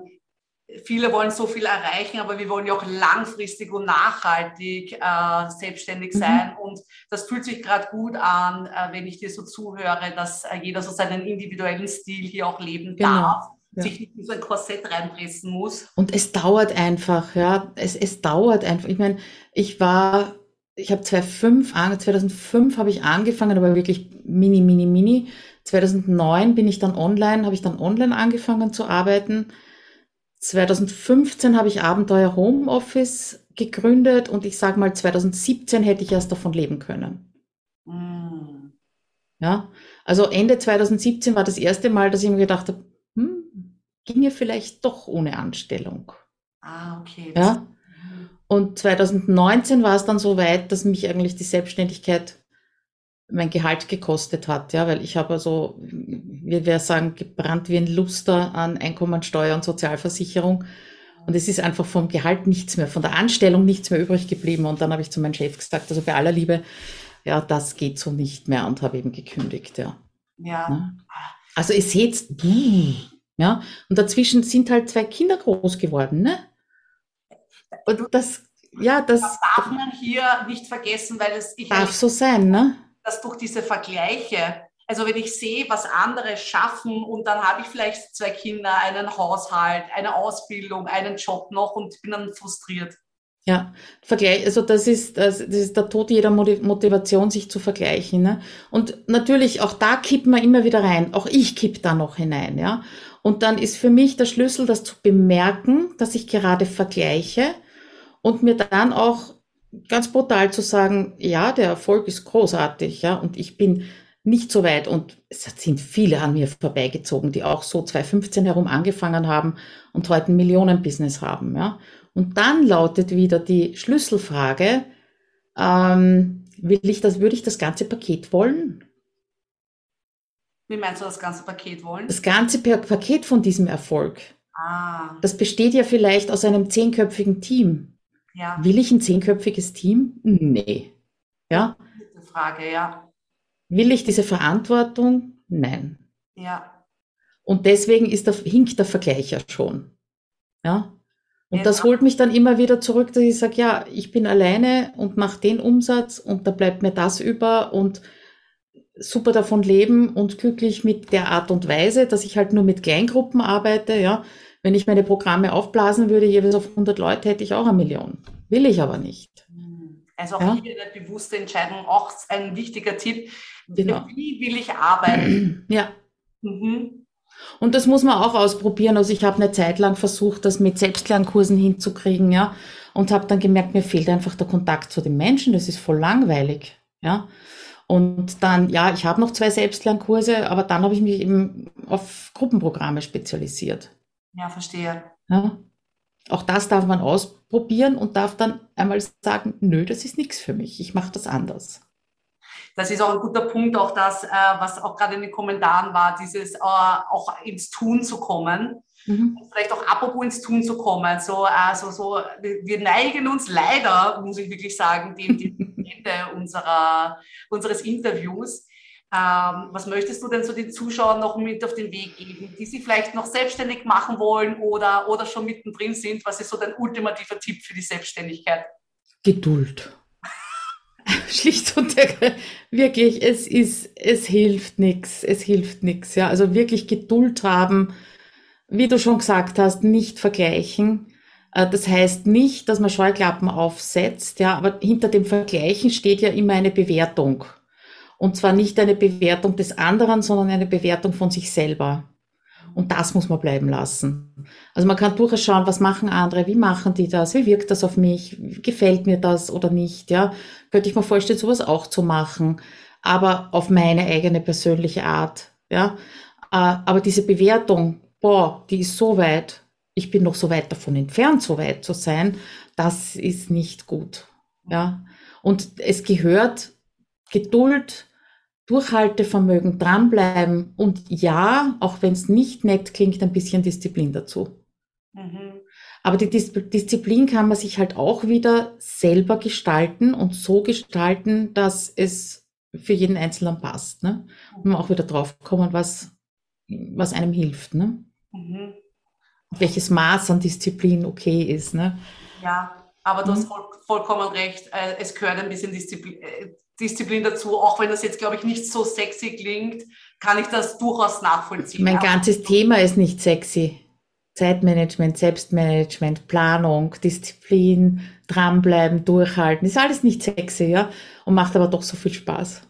viele wollen so viel erreichen, aber wir wollen ja auch langfristig und nachhaltig äh, selbstständig mhm. sein. Mhm. Und das fühlt sich gerade gut an, äh, wenn ich dir so zuhöre, dass äh, jeder so seinen individuellen Stil hier auch leben genau. darf. Ja. sich nicht in so ein Korsett reinpressen muss. Und es dauert einfach, ja. Es, es dauert einfach. Ich meine, ich war, ich habe 2005, 2005 habe ich angefangen, aber wirklich mini, mini, mini. 2009 bin ich dann online, habe ich dann online angefangen zu arbeiten 2015 habe ich Abenteuer Homeoffice gegründet und ich sage mal, 2017 hätte ich erst davon leben können. Mm. Ja, also Ende 2017 war das erste Mal, dass ich mir gedacht habe, ginge vielleicht doch ohne Anstellung. Ah, okay. Ja. Und 2019 war es dann so weit, dass mich eigentlich die Selbstständigkeit mein Gehalt gekostet hat, ja, weil ich habe also, wie wir sagen, gebrannt wie ein Luster an Einkommensteuer und Sozialversicherung. Und es ist einfach vom Gehalt nichts mehr, von der Anstellung nichts mehr übrig geblieben. Und dann habe ich zu meinem Chef gesagt, also bei aller Liebe, ja, das geht so nicht mehr und habe eben gekündigt, ja. Ja. Ne? Also ihr seht, ja, und dazwischen sind halt zwei Kinder groß geworden, ne? Und das, ja, das, das darf man hier nicht vergessen, weil es ich darf so sein, ne? dass durch diese Vergleiche, also wenn ich sehe, was andere schaffen und dann habe ich vielleicht zwei Kinder, einen Haushalt, eine Ausbildung, einen Job noch und bin dann frustriert. Ja, Vergleich, also das ist, das, ist der Tod jeder Motivation, sich zu vergleichen. Ne? Und natürlich, auch da kippt man immer wieder rein. Auch ich kipp da noch hinein, ja. Und dann ist für mich der Schlüssel, das zu bemerken, dass ich gerade vergleiche und mir dann auch ganz brutal zu sagen, ja, der Erfolg ist großartig, ja, und ich bin nicht so weit und es sind viele an mir vorbeigezogen, die auch so 2015 herum angefangen haben und heute ein Millionenbusiness haben, ja. Und dann lautet wieder die Schlüsselfrage, ähm, will ich das, würde ich das ganze Paket wollen? Wie meinst du das ganze Paket wollen? Das ganze Paket von diesem Erfolg. Ah. Das besteht ja vielleicht aus einem zehnköpfigen Team. Ja. Will ich ein zehnköpfiges Team? Nee. Ja? Frage, ja. Will ich diese Verantwortung? Nein. Ja. Und deswegen ist der, hinkt der Vergleich ja schon. Ja. Und ja. das holt mich dann immer wieder zurück, dass ich sage, ja, ich bin alleine und mache den Umsatz und da bleibt mir das über und super davon leben und glücklich mit der Art und Weise, dass ich halt nur mit Kleingruppen arbeite, ja. Wenn ich meine Programme aufblasen würde, jeweils auf 100 Leute, hätte ich auch eine Million. Will ich aber nicht. Also auch ja? hier eine bewusste Entscheidung, auch ein wichtiger Tipp. Genau. Wie will ich arbeiten? (clears throat) Ja. Mhm. Und das muss man auch ausprobieren. Also ich habe eine Zeit lang versucht, das mit Selbstlernkursen hinzukriegen, ja, und habe dann gemerkt, mir fehlt einfach der Kontakt zu den Menschen. Das ist voll langweilig, ja. Und dann, ja, ich habe noch zwei Selbstlernkurse, aber dann habe ich mich eben auf Gruppenprogramme spezialisiert. Ja, verstehe. Ja. Auch das darf man ausprobieren und darf dann einmal sagen, nö, das ist nichts für mich, ich mache das anders. Das ist auch ein guter Punkt, auch das, äh, was auch gerade in den Kommentaren war, dieses äh, auch ins Tun zu kommen. Mhm. Vielleicht auch apropos ins Tun zu kommen. So, also so, wir neigen uns leider, muss ich wirklich sagen, dem, dem (laughs) Ende unserer, unseres Interviews. Ähm, was möchtest du denn so den Zuschauern noch mit auf den Weg geben, die sie vielleicht noch selbstständig machen wollen oder, oder schon mittendrin sind? Was ist so dein ultimativer Tipp für die Selbstständigkeit? Geduld. (laughs) Schlicht und wirklich, es ist, es hilft nichts, es hilft nichts. Ja, also wirklich Geduld haben, wie du schon gesagt hast, nicht vergleichen. Äh, das heißt nicht, dass man Scheuklappen aufsetzt, ja, aber hinter dem Vergleichen steht ja immer eine Bewertung. Und zwar nicht eine Bewertung des anderen, sondern eine Bewertung von sich selber. Und das muss man bleiben lassen. Also man kann durchaus schauen, was machen andere, wie machen die das, wie wirkt das auf mich, gefällt mir das oder nicht, ja. Könnte ich mir vorstellen, sowas auch zu machen, aber auf meine eigene persönliche Art, ja. Äh, aber diese Bewertung, boah, die ist so weit, ich bin noch so weit davon entfernt, so weit zu sein, das ist nicht gut, ja. Und es gehört Geduld, Durchhaltevermögen, dranbleiben und ja, auch wenn es nicht nett klingt, ein bisschen Disziplin dazu. Mhm. Aber die Dis Disziplin kann man sich halt auch wieder selber gestalten und so gestalten, dass es für jeden Einzelnen passt. Ne? Und man auch wieder drauf kommen, was, was einem hilft. Ne? Mhm. Welches Maß an Disziplin okay ist. Ne? Ja, aber du mhm. hast voll, vollkommen recht. Äh, es gehört ein bisschen Disziplin äh, Disziplin dazu, auch wenn das jetzt, glaube ich, nicht so sexy klingt, kann ich das durchaus nachvollziehen. Mein ganzes Thema ist nicht sexy. Zeitmanagement, Selbstmanagement, Planung, Disziplin, dranbleiben, durchhalten, ist alles nicht sexy, ja, und macht aber doch so viel Spaß.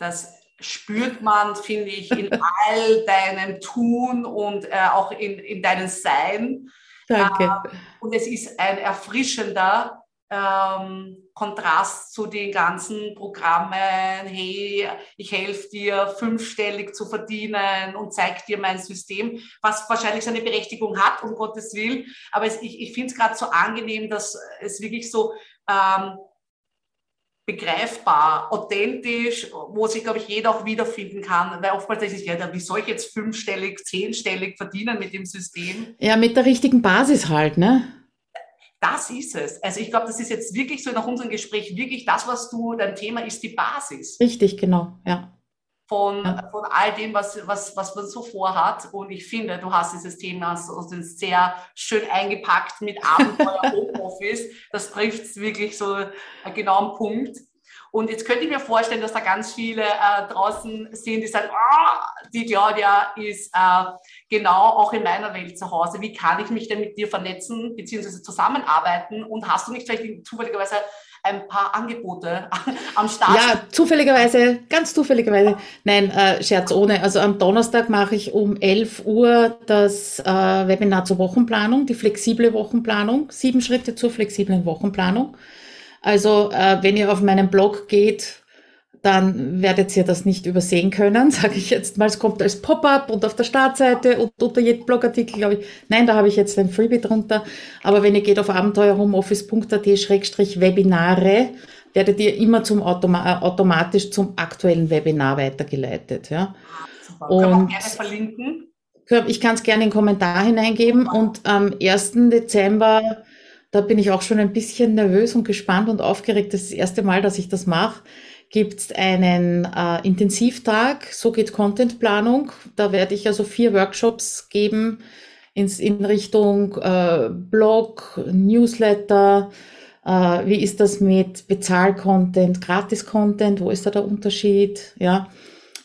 Das spürt man, finde ich, in all deinem Tun und äh, auch in, in deinem Sein. Danke. Äh, und es ist ein erfrischender, ähm, Kontrast zu den ganzen Programmen, hey, ich helfe dir fünfstellig zu verdienen und zeige dir mein System, was wahrscheinlich seine Berechtigung hat, um Gottes Willen. Aber es, ich, ich finde es gerade so angenehm, dass es wirklich so ähm, begreifbar, authentisch, wo sich, glaube ich, jeder auch wiederfinden kann. Weil oftmals ist es ja, wie soll ich jetzt fünfstellig, zehnstellig verdienen mit dem System? Ja, mit der richtigen Basis halt, ne? Das ist es. Also ich glaube, das ist jetzt wirklich so nach unserem Gespräch wirklich das, was du, dein Thema ist die Basis. Richtig, genau, ja. Von, ja. von all dem, was, was, was man so vorhat. Und ich finde, du hast dieses Thema so sehr schön eingepackt mit (laughs) Abenteuer Homeoffice. Das trifft wirklich so genau am Punkt. Und jetzt könnte ich mir vorstellen, dass da ganz viele äh, draußen sind, die sagen, oh, die Claudia ist äh, genau auch in meiner Welt zu Hause. Wie kann ich mich denn mit dir vernetzen bzw. zusammenarbeiten? Und hast du nicht vielleicht zufälligerweise ein paar Angebote (laughs) am Start? Ja, zufälligerweise, ganz zufälligerweise. Nein, äh, Scherz ohne. Also am Donnerstag mache ich um 11 Uhr das äh, Webinar zur Wochenplanung, die flexible Wochenplanung, sieben Schritte zur flexiblen Wochenplanung. Also äh, wenn ihr auf meinen Blog geht, dann werdet ihr das nicht übersehen können, (laughs) sage ich jetzt mal. Es kommt als Pop-up und auf der Startseite und unter jedem Blogartikel, glaube ich. Nein, da habe ich jetzt ein Freebie drunter. Aber wenn ihr geht auf abenteuerhomeoffice.at-webinare, werdet ihr immer zum Automa äh, automatisch zum aktuellen Webinar weitergeleitet. Ja. Super. Und Können wir gerne verlinken? Ich kann es gerne in den Kommentar hineingeben. Und am 1. Dezember da bin ich auch schon ein bisschen nervös und gespannt und aufgeregt. Das ist das erste Mal, dass ich das mache. Gibt es einen äh, Intensivtag, so geht Contentplanung. Da werde ich also vier Workshops geben ins, in Richtung äh, Blog, Newsletter. Äh, wie ist das mit Bezahl-Content, Gratis-Content? Wo ist da der Unterschied? Ja.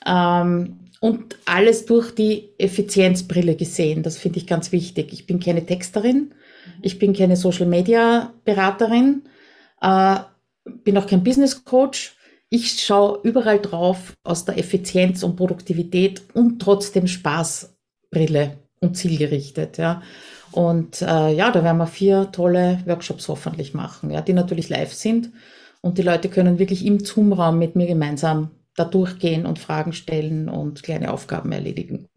Ähm, und alles durch die Effizienzbrille gesehen. Das finde ich ganz wichtig. Ich bin keine Texterin. Ich bin keine Social Media Beraterin, äh, bin auch kein Business Coach. Ich schaue überall drauf aus der Effizienz und Produktivität und trotzdem Spaßbrille und zielgerichtet. Ja. Und äh, ja, da werden wir vier tolle Workshops hoffentlich machen, ja, die natürlich live sind. Und die Leute können wirklich im Zoom-Raum mit mir gemeinsam da durchgehen und Fragen stellen und kleine Aufgaben erledigen.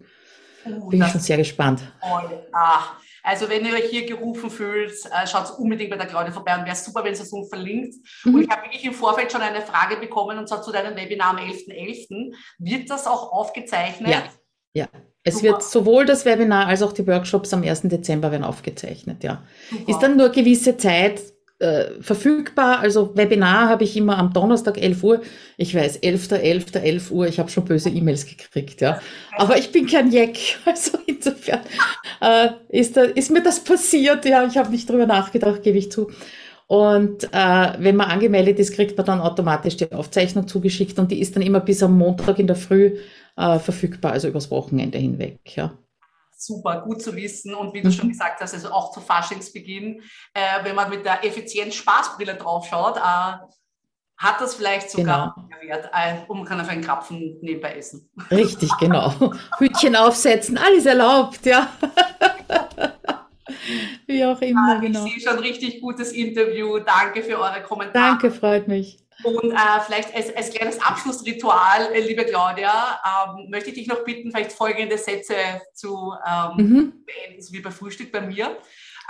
Uh, Bin ich schon sehr gespannt. Toll. Ah, also wenn ihr euch hier gerufen fühlt, äh, schaut unbedingt bei der Claudia vorbei und wäre super, wenn sie es uns verlinkt. Mhm. Und ich habe wirklich im Vorfeld schon eine Frage bekommen und zwar zu deinem Webinar am 11.11. .11. Wird das auch aufgezeichnet? Ja, ja. Es Super. wird sowohl das Webinar als auch die Workshops am 1. Dezember werden aufgezeichnet, ja. Super. Ist dann nur gewisse Zeit äh, verfügbar. Also Webinar habe ich immer am Donnerstag 11 Uhr. Ich weiß, 11.11. 11. 11 Uhr. Ich habe schon böse E-Mails gekriegt, ja. Aber ich bin kein Jack. (laughs) Also insofern äh, ist, da, ist mir das passiert. Ja, ich habe nicht drüber nachgedacht, gebe ich zu. Und äh, wenn man angemeldet ist, kriegt man dann automatisch die Aufzeichnung zugeschickt und die ist dann immer bis am Montag in der Früh äh, verfügbar, also übers Wochenende hinweg. Ja super, gut zu wissen. Und wie du schon mhm. gesagt hast, also auch zu Faschingsbeginn, äh, wenn man mit der Effizienz-Spaßbrille draufschaut, äh, hat das vielleicht sogar genau. Wert, äh, und man kann auf einen Krapfen nebenbei essen. Richtig, genau. (laughs) Hütchen aufsetzen, alles erlaubt, ja. (laughs) Wie auch immer, ah, genau. Ich sehe schon richtig gutes Interview. Danke für eure Kommentare. Danke, freut mich. Und äh, vielleicht als, als, kleines Abschlussritual, äh, liebe Claudia, ähm, möchte ich dich noch bitten, vielleicht folgende Sätze zu ähm, mhm. beenden, so wie bei Frühstück bei mir.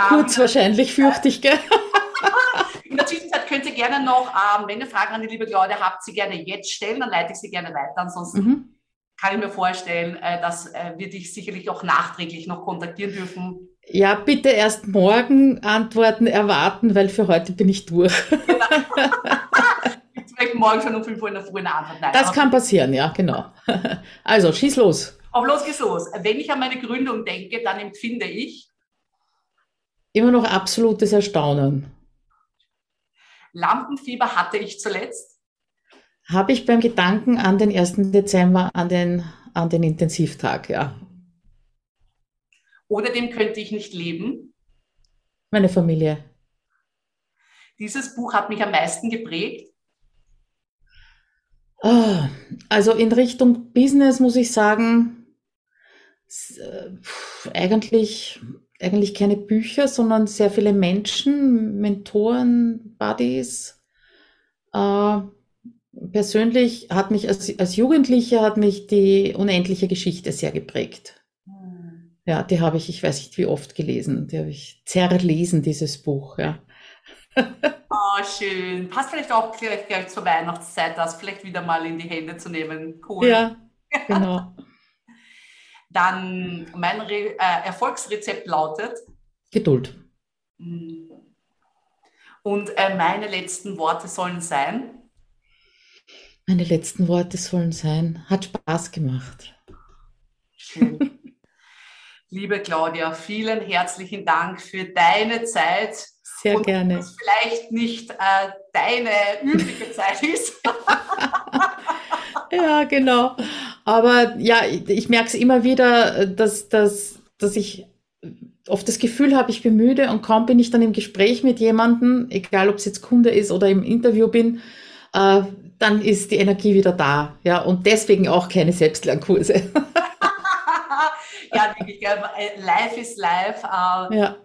Kurz ähm, wahrscheinlich, fürchte ich, gell? (laughs) In der Zwischenzeit könnt ihr gerne noch, ähm, wenn ihr Fragen an die liebe Claudia habt, sie gerne jetzt stellen, dann leite ich sie gerne weiter. Ansonsten mhm. kann ich mir vorstellen, äh, dass äh, wir dich sicherlich auch nachträglich noch kontaktieren dürfen. Ja, bitte erst morgen Antworten erwarten, weil für heute bin ich durch. (laughs) (laughs) Vielleicht morgen schon um 5 Uhr in der Früh eine Antwort. Nein, das kann passieren, ja, genau. (laughs) Also, schieß los. Auf los geht's los. Wenn ich an meine Gründung denke, dann empfinde ich immer noch absolutes Erstaunen. Lampenfieber hatte ich zuletzt. Habe ich beim Gedanken an den 1. Dezember, an den, an den Intensivtag, ja. Oder dem könnte ich nicht leben. Meine Familie. Dieses Buch hat mich am meisten geprägt. Ah, also in Richtung Business muss ich sagen, äh, eigentlich, eigentlich keine Bücher, sondern sehr viele Menschen, Mentoren, Buddies. Äh, persönlich hat mich als, als Jugendlicher hat mich die unendliche Geschichte sehr geprägt. Hm. Ja, die habe ich, ich weiß nicht wie oft gelesen. Die habe ich zerlesen, dieses Buch, ja. (laughs) Oh, schön. Passt vielleicht auch gleich, gleich zur Weihnachtszeit, das vielleicht wieder mal in die Hände zu nehmen. Cool. Ja, (laughs) genau. Dann mein Re äh, Erfolgsrezept lautet Geduld. Mm. Und äh, meine letzten Worte sollen sein. Meine letzten Worte sollen sein. Hat Spaß gemacht. Schön. (laughs) Liebe Claudia, vielen herzlichen Dank für deine Zeit sehr und gerne. Das vielleicht nicht äh, deine übliche Zeit ist. (laughs) ja, genau. Aber ja, ich merke es immer wieder, dass, dass, dass ich oft das Gefühl habe, ich bin müde und kaum bin ich dann im Gespräch mit jemandem, egal ob es jetzt Kunde ist oder im Interview bin, äh, dann ist die Energie wieder da. Ja, und deswegen auch keine Selbstlernkurse. (laughs) ja, wirklich, live ist live. Äh, ja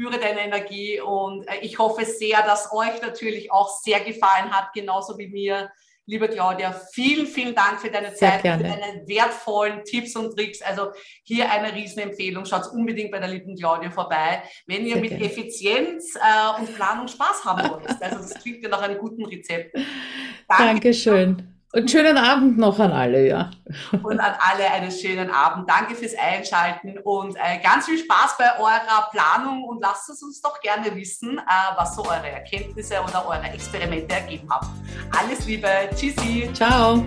spüre deine Energie und äh, ich hoffe sehr, dass euch natürlich auch sehr gefallen hat, genauso wie mir. Liebe Claudia, vielen, vielen Dank für deine sehr Zeit, gerne. für deine wertvollen Tipps und Tricks. Also hier eine Riesenempfehlung. Schaut unbedingt bei der lieben Claudia vorbei, wenn ihr sehr mit gerne. Effizienz äh, und Planung Spaß haben wollt. Also das klingt ja nach einem guten Rezept. Danke. Dankeschön. Und schönen Abend noch an alle, ja. Und an alle einen schönen Abend. Danke fürs Einschalten und äh, ganz viel Spaß bei eurer Planung und lasst es uns doch gerne wissen, äh, was so eure Erkenntnisse oder eure Experimente ergeben haben. Alles Liebe. Tschüssi. Ciao.